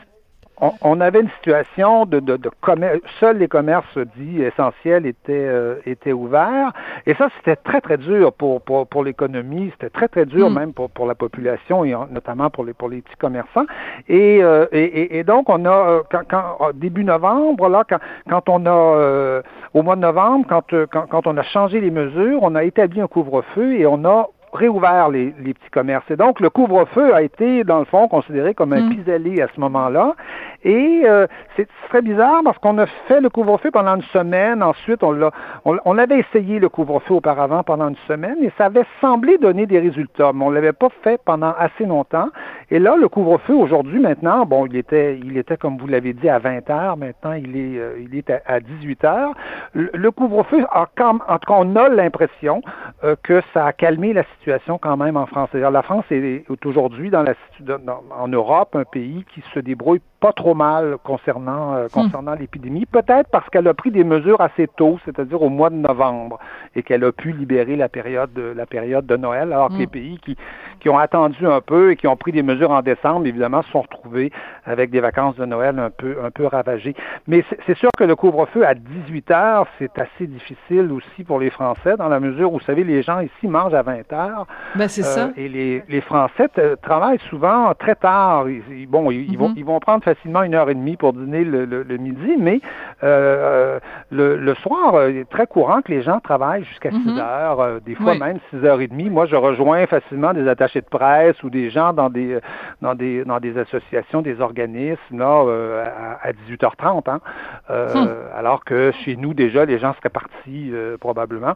on, avait une situation de, de, de commerce, seuls les commerces dits essentiels étaient, euh, étaient ouverts. Et ça, c'était très, très dur pour, pour, pour l'économie, c'était très, très dur mm. même pour, pour la population et notamment pour les, pour les petits commerçants. Et, euh, et, et, donc, on a, euh, quand, quand, début novembre, là, quand, quand on a, au mois de novembre, quand, quand, quand on a changé les mesures, on a établi un couvre-feu et on a réouvert les, les, petits commerces. Et donc, le couvre-feu a été, dans le fond, considéré comme un mm. pis-aller à ce moment-là. Et euh, c'est très bizarre parce qu'on a fait le couvre-feu pendant une semaine. Ensuite, on, l'a, on, avait essayé le couvre-feu auparavant pendant une semaine et ça avait semblé donner des résultats, mais on l'avait pas fait pendant assez longtemps. Et là, le couvre-feu aujourd'hui, maintenant, bon, il était, il était comme vous l'avez dit à 20 heures. Maintenant, il est, euh, il est à, 18 heures. Le, couvre-feu a en tout cas, on a l'impression euh, que ça a calmé la situation quand même en France. C'est-à-dire, la France est, aujourd'hui dans la, dans, en Europe un pays qui se débrouille pas trop mal concernant euh, concernant hmm. l'épidémie, peut-être parce qu'elle a pris des mesures assez tôt, c'est-à-dire au mois de novembre, et qu'elle a pu libérer la période de, la période de Noël, alors que hmm. les pays qui qui ont attendu un peu et qui ont pris des mesures en décembre, évidemment, se sont retrouvés avec des vacances de Noël un peu un peu ravagées. Mais c'est sûr que le couvre-feu à 18 heures, c'est assez difficile aussi pour les Français, dans la mesure où, vous savez, les gens ici mangent à 20 heures. Ben, c'est ça. Euh, et les, les Français travaillent souvent très tard. bon, ils, vont, mm-hmm. ils vont prendre facilement une heure et demie pour dîner le, le, midi, mais euh, le, le, soir, il est très courant que les gens travaillent jusqu'à 6 mm-hmm. heures, euh, des fois même 6 heures et demie. Moi, je rejoins facilement des attachés de presse ou des gens dans des dans des dans des associations, des organismes là euh, à, 18h30, hein, euh, hmm. alors que chez nous déjà les gens seraient partis probablement.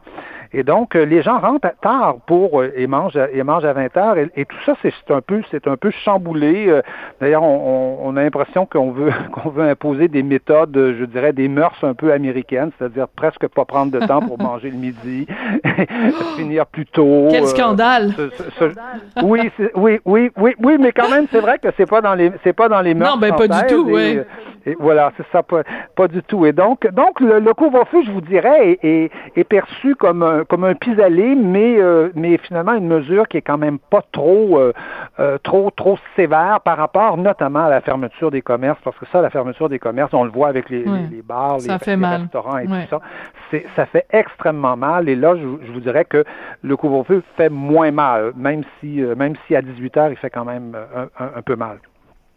Et donc les gens rentrent tard pour et mangent et mangent à 20h et, tout ça c'est un peu c'est un peu chamboulé. D'ailleurs, on, on a l'impression qu'on veut (laughs) qu'on veut imposer des méthodes, je dirais, des mœurs un peu américaines, c'est-à-dire presque pas prendre de temps pour (laughs) manger le midi, (laughs) finir plus tôt. Quel euh, scandale! (laughs) oui, oui, oui, oui, oui, mais quand même, c'est vrai que c'est pas dans les, c'est pas dans les mœurs. Non, ben pas du tout, oui. Et voilà, c'est ça, pas, pas, du tout. Et donc, donc le, couvre-feu, je vous dirais, est, est, perçu comme un, comme un pis-aller, mais, euh, mais finalement une mesure qui est quand même pas trop, euh, euh, trop, trop sévère par rapport notamment à la fermeture des commerces, parce que ça, la fermeture des commerces, on le voit avec les, les, bars, les, restaurants et tout ça, c'est, ça fait extrêmement mal. Et là, je, je, vous dirais que le couvre-feu fait moins mal, même si, même si à 18 heures, il fait quand même un, un peu mal.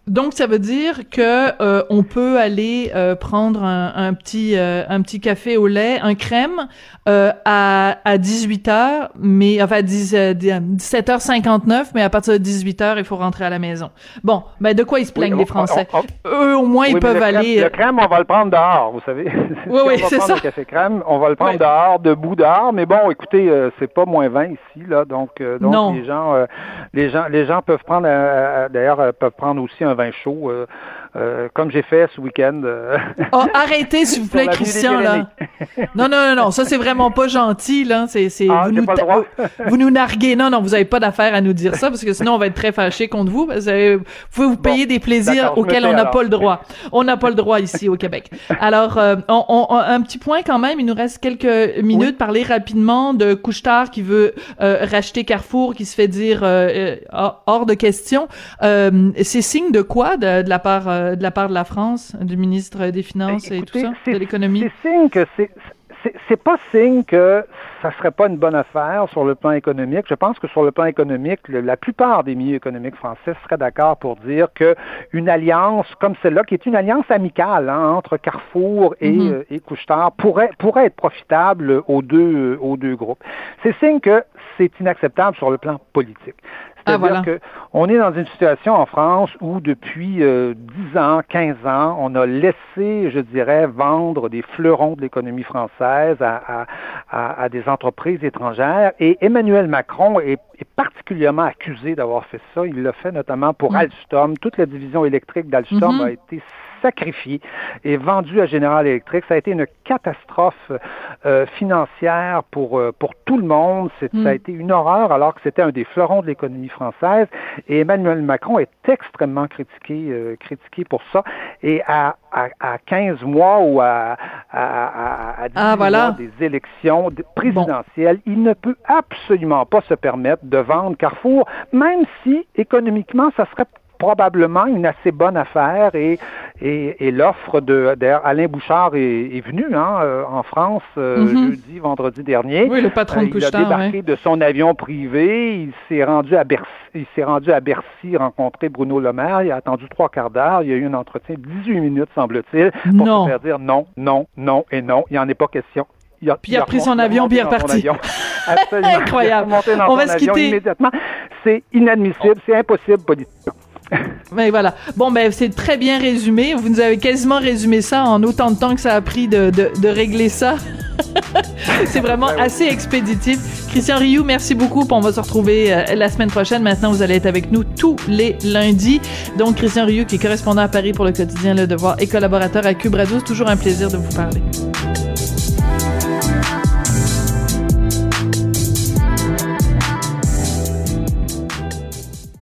Donc ça veut dire que euh, on peut aller euh, prendre un, un petit euh, un petit café au lait, un crème à à 18 h mais enfin 10, 17h59 mais à partir de 18 h il faut rentrer à la maison. Bon, ben de quoi ils se plaignent les Français? Eux au moins ils peuvent aller Le crème on va le prendre dehors, vous savez. (laughs) Oui oui, c'est ça. Le café crème, on va le prendre dehors, debout dehors, mais bon, écoutez, c'est pas moins 20 ici là, donc donc les gens les gens les gens peuvent prendre d'ailleurs peuvent prendre aussi un vin chaud, euh, euh, comme j'ai fait ce week-end. Euh, oh, arrêtez, s'il vous (laughs) plaît, Christian, là. Non, non, non, non, ça, c'est vraiment pas gentil, là. C'est, c'est, ah, vous, nous vous nous narguez. Non, non, vous avez pas d'affaire à nous dire ça, parce que sinon, on va être très fâchés contre vous. Vous, avez, vous pouvez vous payer des plaisirs auxquels on n'a pas le droit. On n'a pas le droit ici, au Québec. Alors, on, on, un petit point quand même, il nous reste quelques minutes. Parler rapidement de Couchetard qui veut racheter Carrefour, qui se fait dire hors de question. c'est signe de quoi de, de la part de la part de la France, du ministre des Finances et tout ça, de l'économie? C'est signe que c'est c'est pas signe que ça serait pas une bonne affaire sur le plan économique. Je pense que sur le plan économique, la plupart des milieux économiques français seraient d'accord pour dire que une alliance comme celle-là, qui est une alliance amicale hein, entre Carrefour et, mm pourrait pourrait être profitable aux deux aux deux groupes. C'est signe que c'est inacceptable sur le plan politique. Ah, C'est-à-dire qu'on est dans une situation en France où depuis euh, 10 ans, 15 ans, on a laissé, je dirais, vendre des fleurons de l'économie française à, à, à, des entreprises étrangères. Et Emmanuel Macron est, est particulièrement accusé d'avoir fait ça. Il l'a fait notamment pour mm. Alstom. Toute la division électrique d'Alstom mm-hmm. a été sacrifié et vendu à General Electric. Ça a été une catastrophe euh, financière pour, euh, pour tout le monde. Ça a mm. été une horreur alors que c'était un des fleurons de l'économie française. Et Emmanuel Macron est extrêmement critiqué, euh, critiqué pour ça. Et à, à, à 15 mois ou à, à, à 10 ah, mois des élections présidentielles, il ne peut absolument pas se permettre de vendre Carrefour, même si économiquement, ça serait probablement une assez bonne affaire et, et, et l'offre de d'ailleurs Alain Bouchard est, est venu hein, euh, en France euh, mm-hmm. jeudi, vendredi dernier. Oui, le patron de euh, Il a débarqué de son avion privé, il s'est rendu à Bercy, il s'est rendu à Bercy rencontrer Bruno Le Maire, il a attendu trois quarts d'heure, il y a eu un entretien de 18 minutes semble-t-il pour se faire dire non, non, non et non, il n'y en est pas question. Il a, puis il a, pris son avion, puis il est reparti. (laughs) Incroyable. On va se quitter immédiatement. C'est inadmissible, c'est impossible politiquement. (laughs) Mais voilà. Bon, ben c'est très bien résumé. Vous nous avez quasiment résumé ça en autant de temps que ça a pris de, de, de régler ça. (laughs) c'est vraiment assez expéditif. Christian Rioux, merci beaucoup. On va se retrouver euh, la semaine prochaine. Maintenant, vous allez être avec nous tous les lundis. Donc, Christian Rioux, qui est correspondant à Paris pour le quotidien Le Devoir et collaborateur à Cube Radio. C'est toujours un plaisir de vous parler.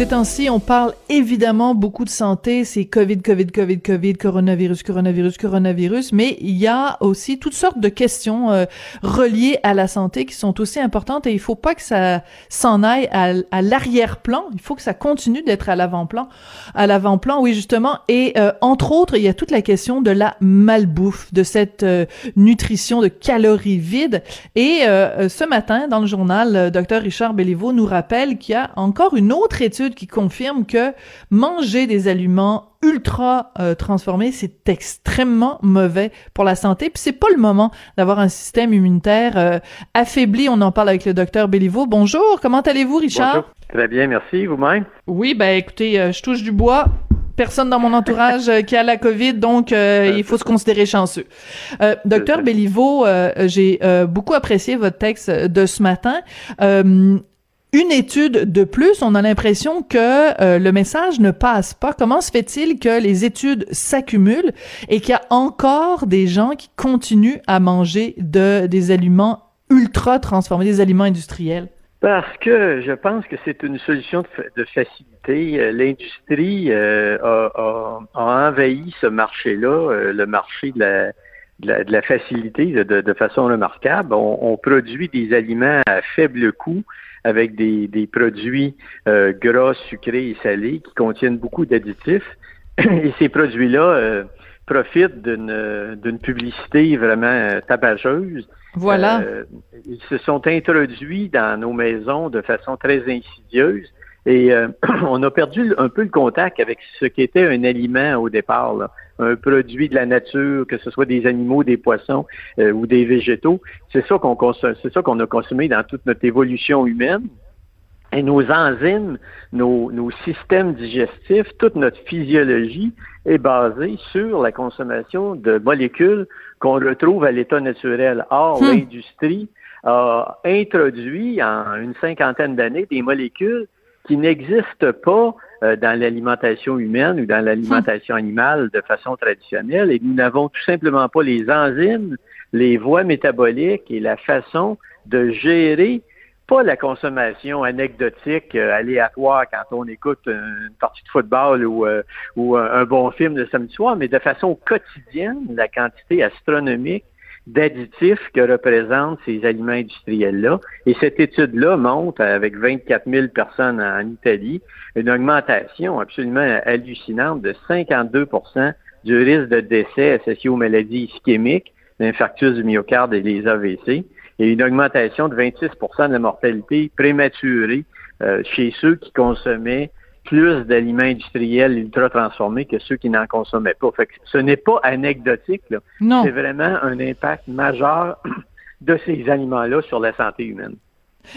Ces temps-ci, on parle évidemment beaucoup de santé, c'est Covid, Covid, Covid, Covid, coronavirus, coronavirus, coronavirus, mais il y a aussi toutes sortes de questions euh, reliées à la santé qui sont aussi importantes et il faut pas que ça s'en aille à, à l'arrière-plan, il faut que ça continue d'être à l'avant-plan, à l'avant-plan, oui justement, et euh, entre autres, il y a toute la question de la malbouffe, de cette euh, nutrition de calories vides, et ce matin, dans le journal, Dr Richard Belliveau nous rappelle qu'il y a encore une autre étude qui confirme que manger des aliments ultra euh, transformés, c'est extrêmement mauvais pour la santé. Puis c'est pas le moment d'avoir un système immunitaire euh, affaibli. On en parle avec le docteur Béliveau. Bonjour, comment allez-vous, Richard? Bonjour. Très bien, merci. Vous-même? Oui, ben écoutez, euh, je touche du bois personne dans mon entourage qui a la COVID, donc il faut se considérer chanceux. docteur Béliveau, j'ai beaucoup apprécié votre texte de ce matin une étude de plus, on a l'impression que euh, le message ne passe pas. Comment se fait-il que les études s'accumulent et qu'il y a encore des gens qui continuent à manger de, des aliments ultra transformés, des aliments industriels? Parce que je pense que c'est une solution de, facilité. Euh, l'industrie euh, a, envahi ce marché-là, le marché de la, facilité de, façon remarquable. On, produit des aliments à faible coût avec des, des produits euh, gras, sucrés et salés qui contiennent beaucoup d'additifs. (clears throat) Et ces produits-là euh, profitent d'une publicité vraiment euh, tabageuse. Voilà. Euh, ils se sont introduits dans nos maisons de façon très insidieuse et euh, (clears throat) on a perdu un peu le contact avec ce qu'était un aliment au départ, là. Un produit de la nature, que ce soit des animaux, des poissons euh, ou des végétaux. C'est ça qu'on consomme, c'est ça qu'on a consommé dans toute notre évolution humaine. Et nos enzymes, nos, nos systèmes digestifs, toute notre physiologie est basée sur la consommation de molécules qu'on retrouve à l'état naturel. Or, Hmm. l'industrie a introduit en une cinquantaine d'années des molécules qui n'existent pas euh, dans l'alimentation humaine ou dans l'alimentation animale de façon traditionnelle. Et nous n'avons tout simplement pas les enzymes, les voies métaboliques et la façon de gérer pas la consommation anecdotique, euh, aléatoire quand on écoute une partie de football ou, euh, ou un, bon film le samedi soir, mais de façon quotidienne, la quantité astronomique d'additifs que représentent ces aliments industriels-là. Et cette étude-là montre, avec 24 000 personnes en Italie, une augmentation absolument hallucinante de 52% du risque de décès associé aux maladies ischémiques, l'infarctus du myocarde et les AVC, et une augmentation de 26% de la mortalité prématurée euh, chez ceux qui consommaient plus d'aliments industriels ultra transformés que ceux qui n'en consommaient pas. Fait que ce n'est pas anecdotique, là. Non. C'est vraiment un impact majeur (clears throat) de ces aliments-là sur la santé humaine.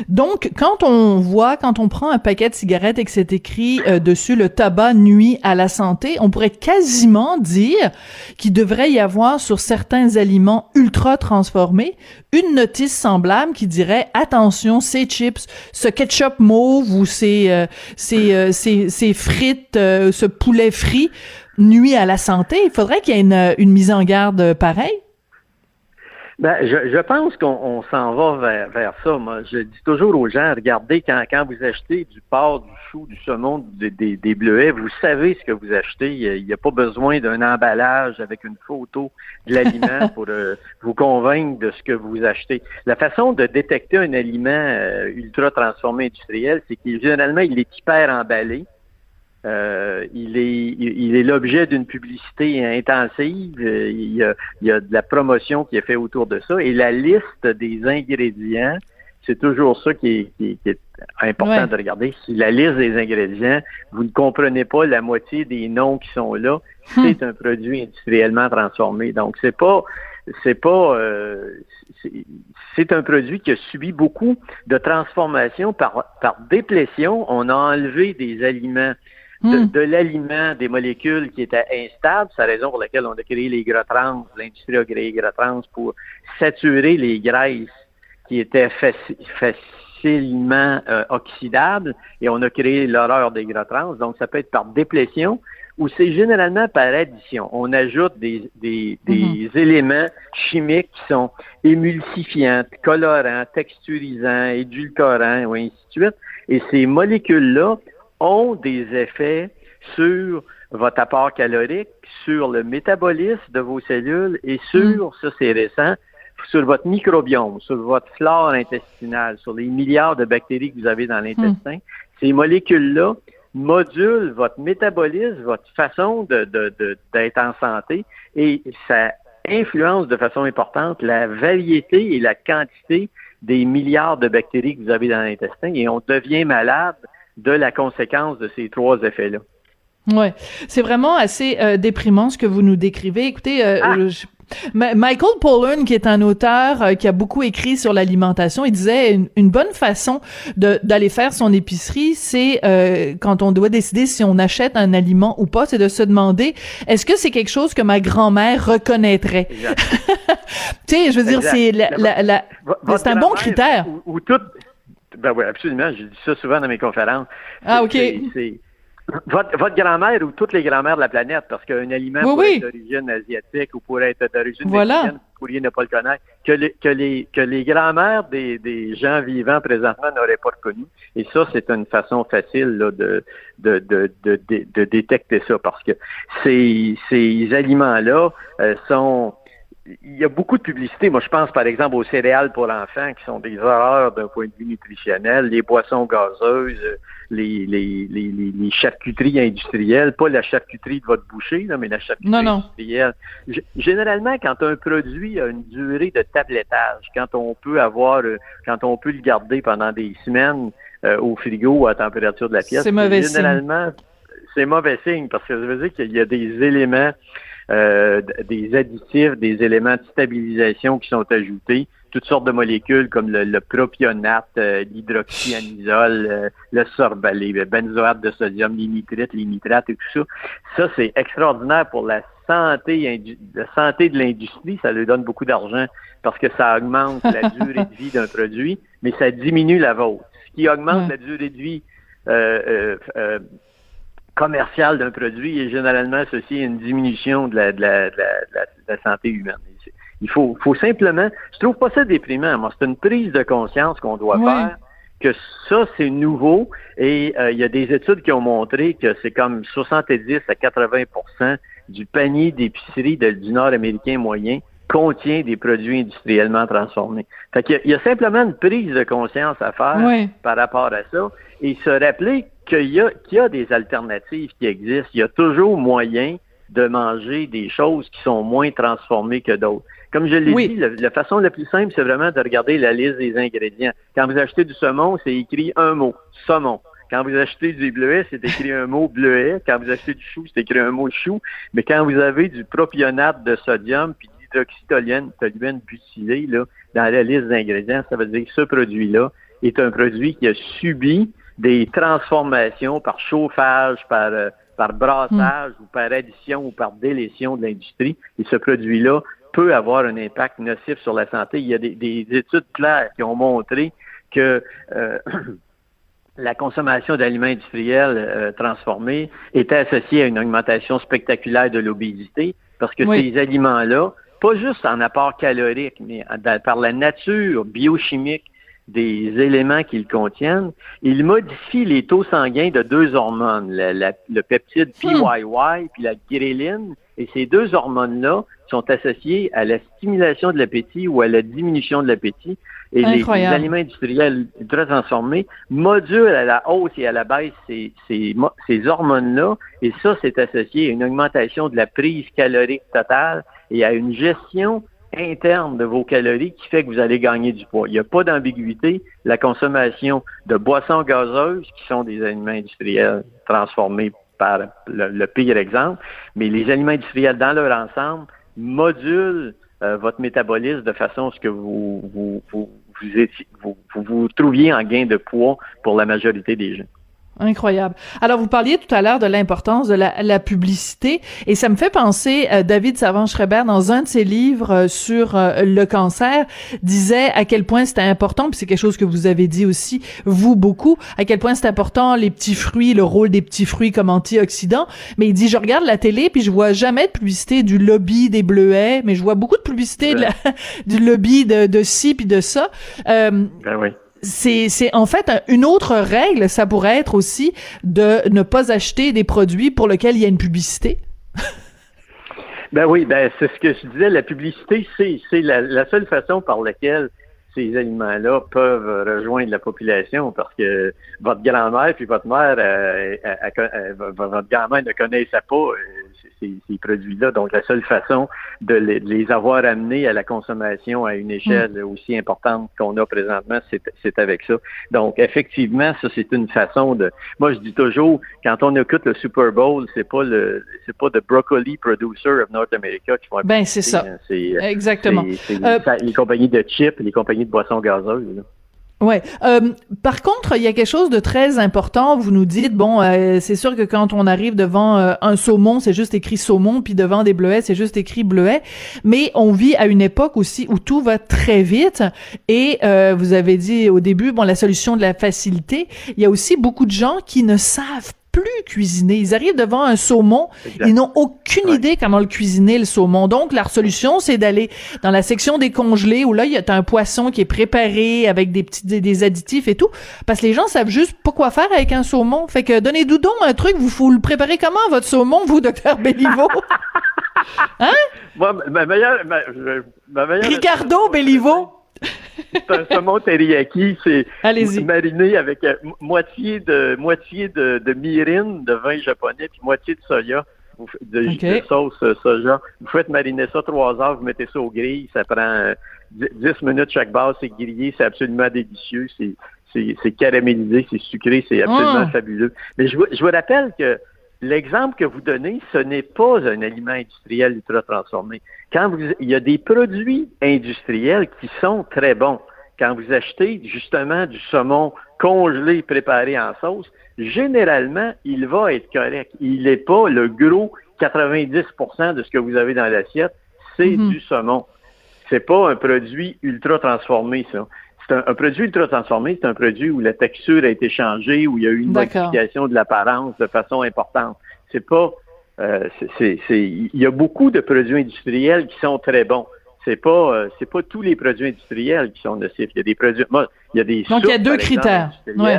Donc, quand on voit, quand on prend un paquet de cigarettes et que c'est écrit euh, dessus le tabac nuit à la santé, on pourrait quasiment dire qu'il devrait y avoir sur certains aliments ultra transformés une notice semblable qui dirait attention, ces chips, ce ketchup mauve ou ces euh, ces, euh, ces, frites, euh, ce poulet frit nuit à la santé. Il faudrait qu'il y ait une, une mise en garde pareille. Ben, je, je pense qu'on on s'en va vers, vers ça. Moi, je dis toujours aux gens, regardez, quand, quand vous achetez du porc, du chou, du saumon, des, des, des bleuets, vous savez ce que vous achetez. Il n'y a, pas besoin d'un emballage avec une photo de l'aliment (laughs) pour euh, vous convaincre de ce que vous achetez. La façon de détecter un aliment euh, ultra transformé industriel, c'est qu'il généralement il est hyper emballé. Euh, il est il est l'objet d'une publicité intensive. Euh, Il y, a, il y a de la promotion qui est faite autour de ça. Et la liste des ingrédients, c'est toujours ça qui est, qui est- qui est important Ouais. de regarder. Si la liste des ingrédients, vous ne comprenez pas la moitié des noms qui sont là, c'est un produit industriellement transformé. Donc c'est pas c'est pas euh, c'est- c'est un produit qui a subi beaucoup de transformations par par déplétion. On a enlevé des aliments de, Hmm. de l'aliment, des molécules qui étaient instables. C'est la raison pour laquelle on a créé les gras trans. L'industrie a créé les gras trans pour saturer les graisses qui étaient faci- facilement euh, oxydables et on a créé l'horreur des gras trans. Donc, ça peut être par déplétion ou c'est généralement par addition. On ajoute des, des, des éléments chimiques qui sont émulsifiants, colorants, texturisants, édulcorants, ou ainsi de suite. Et ces molécules-là ont des effets sur votre apport calorique, sur le métabolisme de vos cellules et sur, ça c'est récent, sur votre microbiome, sur votre flore intestinale, sur les milliards de bactéries que vous avez dans l'intestin. Ces molécules-là modulent votre métabolisme, votre façon de, de- de- d'être en santé et ça influence de façon importante la variété et la quantité des milliards de bactéries que vous avez dans l'intestin et on devient malade de la conséquence de ces trois effets-là. Ouais, c'est vraiment assez euh, déprimant ce que vous nous décrivez. Écoutez, euh, Ah! je- Michael Pollan, qui est un auteur euh, qui a beaucoup écrit sur l'alimentation, il disait une, une bonne façon d'aller faire son épicerie, c'est euh, quand on doit décider si on achète un aliment ou pas, c'est de se demander est-ce que c'est quelque chose que ma grand-mère reconnaîtrait? (laughs) Tu sais, je veux dire, c'est la, la- la- c'est un bon critère. Ou, ou tout. Ben oui, absolument. Je dis ça souvent dans mes conférences. Ah, ok. c'est- Votre, votre grand-mère ou toutes les grand-mères de la planète, parce qu'un aliment Oui, pourrait oui. être d'origine asiatique ou pourrait être d'origine Voilà. mexicaine, vous pourriez ne pas le connaître, que les, que les, que les grand-mères des, des gens vivants présentement n'auraient pas reconnu. Et ça, c'est une façon facile là, de, de, de, de, de, de détecter ça, parce que ces, ces aliments-là euh, sont il y a beaucoup de publicité. Moi, je pense par exemple aux céréales pour enfants qui sont des horreurs d'un point de vue nutritionnel, les boissons gazeuses, les, les, les, les, charcuteries industrielles, pas la charcuterie de votre boucher, mais la charcuterie industrielle. Généralement, quand un produit a une durée de tablettage, quand on peut avoir, euh, quand on peut le garder pendant des semaines euh, au frigo à température de la pièce, c'est mauvais généralement, c'est mauvais signe parce que ça veut dire qu'il y a des éléments euh, des additifs, des éléments de stabilisation qui sont ajoutés, toutes sortes de molécules comme le, propionate, euh, l'hydroxyanisole, euh, le sorbet, les benzoates de sodium, les nitrites, les nitrates et tout ça. Ça, c'est extraordinaire pour la santé, la santé de l'industrie. Ça lui donne beaucoup d'argent parce que ça augmente la (laughs) durée de vie d'un produit, mais ça diminue la vôtre. Ce qui augmente la durée de vie euh, commercial d'un produit est généralement associé à une diminution de la, de la, de la, santé humaine. Il faut, faut simplement, je trouve pas ça déprimant. Moi, c'est une prise de conscience qu'on doit faire que ça, c'est nouveau et euh, il y a des études qui ont montré que c'est comme 70 à 80% du panier d'épicerie du Nord-Américain moyen contient des produits industriellement transformés. Fait qu'il y, a simplement une prise de conscience à faire par rapport à ça et se rappeler qu'il y, a, qu'il y a des alternatives qui existent. Il y a toujours moyen de manger des choses qui sont moins transformées que d'autres. Comme je l'ai dit, la, façon la plus simple, c'est vraiment de regarder la liste des ingrédients. Quand vous achetez du saumon, c'est écrit un mot, saumon. Quand vous achetez du bleuet, c'est écrit un mot bleuet. Quand vous achetez du chou, c'est écrit un mot chou. Mais quand vous avez du propionate de sodium puis d'hydroxytoluène toluène butylée là, dans la liste d'ingrédients, ça veut dire que ce produit-là est un produit qui a subi des transformations par chauffage, par, euh, par brassage ou par addition ou par délétion de l'industrie. Et ce produit-là peut avoir un impact nocif sur la santé. Il y a des, études claires qui ont montré que euh, (clears throat) la consommation d'aliments industriels euh, transformés était associée à une augmentation spectaculaire de l'obésité parce que ces aliments-là, pas juste en apport calorique, mais par la nature biochimique des éléments qu'ils contiennent, ils modifient les taux sanguins de deux hormones, le peptide hmm. PYY puis la gréline. Et ces deux hormones-là sont associées à la stimulation de l'appétit ou à la diminution de l'appétit. Et les, aliments industriels très transformés modulent à la hausse et à la baisse ces, ces, ces hormones-là. Et ça, c'est associé à une augmentation de la prise calorique totale et à une gestion interne de vos calories qui fait que vous allez gagner du poids. Il n'y a pas d'ambiguïté. La consommation de boissons gazeuses, qui sont des aliments industriels transformés par le, pire exemple, mais les aliments industriels dans leur ensemble modulent euh, votre métabolisme de façon à ce que vous vous, vous, vous, vous trouviez en gain de poids pour la majorité des gens. Incroyable. Alors, vous parliez tout à l'heure de l'importance de la, la, publicité, et ça me fait penser, euh, David Savant-Schreiber, dans un de ses livres euh, sur euh, le cancer, disait à quel point c'était important, puis c'est quelque chose que vous avez dit aussi, vous, beaucoup, à quel point c'est important les petits fruits, le rôle des petits fruits comme antioxydants, mais il dit, je regarde la télé, puis je vois jamais de publicité du lobby des bleuets, mais je vois beaucoup de publicité de la, (laughs) du lobby de, de ci, puis de ça. ben oui c'est en fait une autre règle, ça pourrait être aussi de ne pas acheter des produits pour lesquels il y a une publicité. ben oui, ben c'est ce que je disais, la publicité, c'est c'est la, seule façon par laquelle ces aliments-là peuvent rejoindre la population parce que votre grand-mère puis votre mère, euh, votre grand-mère ne connaissait pas ces, produits-là. Donc, la seule façon de les, avoir amenés à la consommation à une échelle mm. aussi importante qu'on a présentement, c'est avec ça. Donc, effectivement, ça, c'est une façon de... Moi, je dis toujours, quand on écoute le Super Bowl, c'est pas le c'est pas the broccoli producer of North America qui font Ben, c'est ça. Hein. Exactement. C'est euh, les compagnies de chips, les compagnies de boissons gazeuses. Ouais. Euh, par contre, il y a quelque chose de très important. Vous nous dites, bon, euh, c'est sûr que quand on arrive devant euh, un saumon, c'est juste écrit saumon, puis devant des bleuets, c'est juste écrit bleuet. Mais on vit à une époque aussi où tout va très vite. Et vous avez dit au début, bon, la solution de la facilité. Il y a aussi beaucoup de gens qui ne savent plus cuisiner. Ils arrivent devant un saumon, ils n'ont aucune idée comment le cuisiner le saumon. Donc leur solution c'est d'aller dans la section des congelés où là il y a un poisson qui est préparé avec des petits des, additifs et tout parce que les gens savent juste pas quoi faire avec un saumon. Fait que donnez-nous donc un truc, vous faut le préparer comment votre saumon vous docteur Béliveau? (laughs) Hein? Moi, ma meilleure, ma, ma meilleure Ricardo Bellivo. C'est un saumon teriyaki, c'est mariné avec euh, moitié de moitié de, de mirin, de vin japonais, puis moitié de soya, de, de sauce euh, soja. Vous faites mariner ça trois heures, vous mettez ça au grill, ça prend euh, dix 10 minutes chaque base, c'est grillé, c'est absolument délicieux, c'est caramélisé, c'est sucré, c'est absolument Mm. fabuleux. Mais je vous, je vous rappelle que l'exemple que vous donnez, ce n'est pas un aliment industriel ultra transformé. Quand vous, il y a des produits industriels qui sont très bons. Quand vous achetez justement du saumon congelé préparé en sauce, généralement, il va être correct. Il n'est pas le gros 90% de ce que vous avez dans l'assiette, c'est Mhm. du saumon. C'est pas un produit ultra transformé, ça. C'est un, un produit ultra transformé, c'est un produit où la texture a été changée, où il y a eu une modification de l'apparence de façon importante. C'est pas, euh, c'est- il y a beaucoup de produits industriels qui sont très bons. C'est pas, euh, c'est pas tous les produits industriels qui sont nocifs. Il y a des produits, moi, il y a des Donc, il y a deux exemple, critères. Ouais.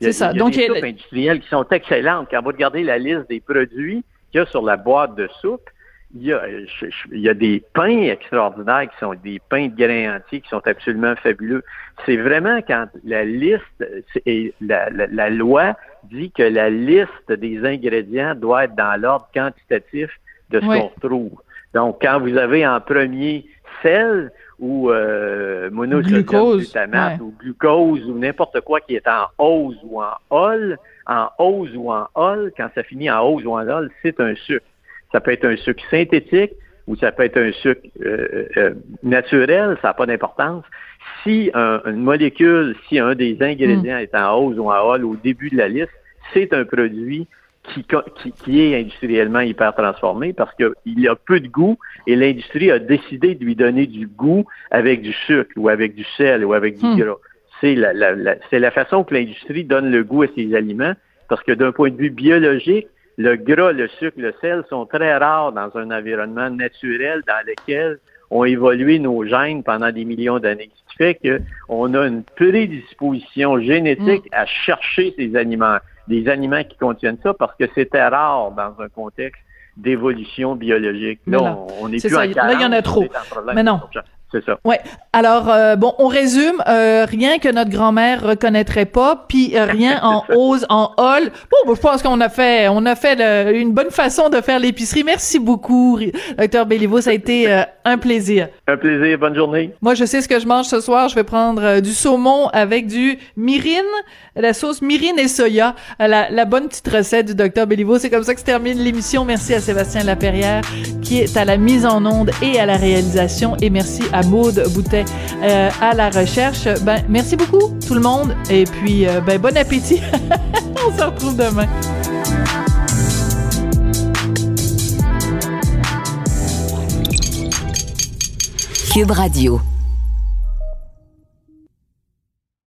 C'est ça. Il y a Donc, des il y a- soupes industrielles qui sont excellentes. Quand vous regardez la liste des produits qu'il y a sur la boîte de soupe, il y a, euh, je- je- il y a des pains extraordinaires qui sont des pains de grains entiers qui sont absolument fabuleux. C'est vraiment quand la liste et la, la- la loi dit que la liste des ingrédients doit être dans l'ordre quantitatif de ce Oui. qu'on retrouve. Donc, quand vous avez en premier sel ou euh, glutamate ouais. ou glucose ou n'importe quoi qui est en ose ou en ol, en ose ou en ol, quand ça finit en ose ou en ol, c'est un sucre. Ça peut être un sucre synthétique ou ça peut être un sucre euh, euh, naturel, ça n'a pas d'importance. Si un- une molécule, si un des ingrédients est en ose ou en ol au début de la liste, c'est un produit qui, qui, qui est industriellement hyper transformé parce qu'il a peu de goût et l'industrie a décidé de lui donner du goût avec du sucre ou avec du sel ou avec du Hmm. gras. C'est la, la- la- c'est la façon que l'industrie donne le goût à ses aliments parce que d'un point de vue biologique, le gras, le sucre, le sel sont très rares dans un environnement naturel dans lequel ont évolué nos gènes pendant des millions d'années. Ce qui fait qu'on a une prédisposition génétique à chercher ces aliments, des aliments qui contiennent ça, parce que c'était rare dans un contexte d'évolution biologique. Là, on n'est c'est plus ça, en là, il y en a trop. est Mais non. C'est ça. Ouais. Alors euh, bon, on résume. euh, rien que notre grand-mère reconnaîtrait pas, puis euh, rien (laughs) en ose, en hall. Bon, ben, je pense qu'on a fait, on a fait le- une bonne façon de faire l'épicerie. Merci beaucoup, docteur Béliveau. Ça a été euh, un plaisir. Un plaisir. Bonne journée. Moi, je sais ce que je mange ce soir. Je vais prendre euh, du saumon avec du myrine, la sauce myrine et soya. La, la bonne petite recette du docteur Béliveau. C'est comme ça que se termine l'émission. Merci à Sébastien Laperrière qui est à la mise en onde et à la réalisation. Et merci à Maude Boutet euh, à la recherche. Ben, merci beaucoup tout le monde. Et puis, euh, ben, bon appétit. (laughs) On se retrouve demain. Cube Radio.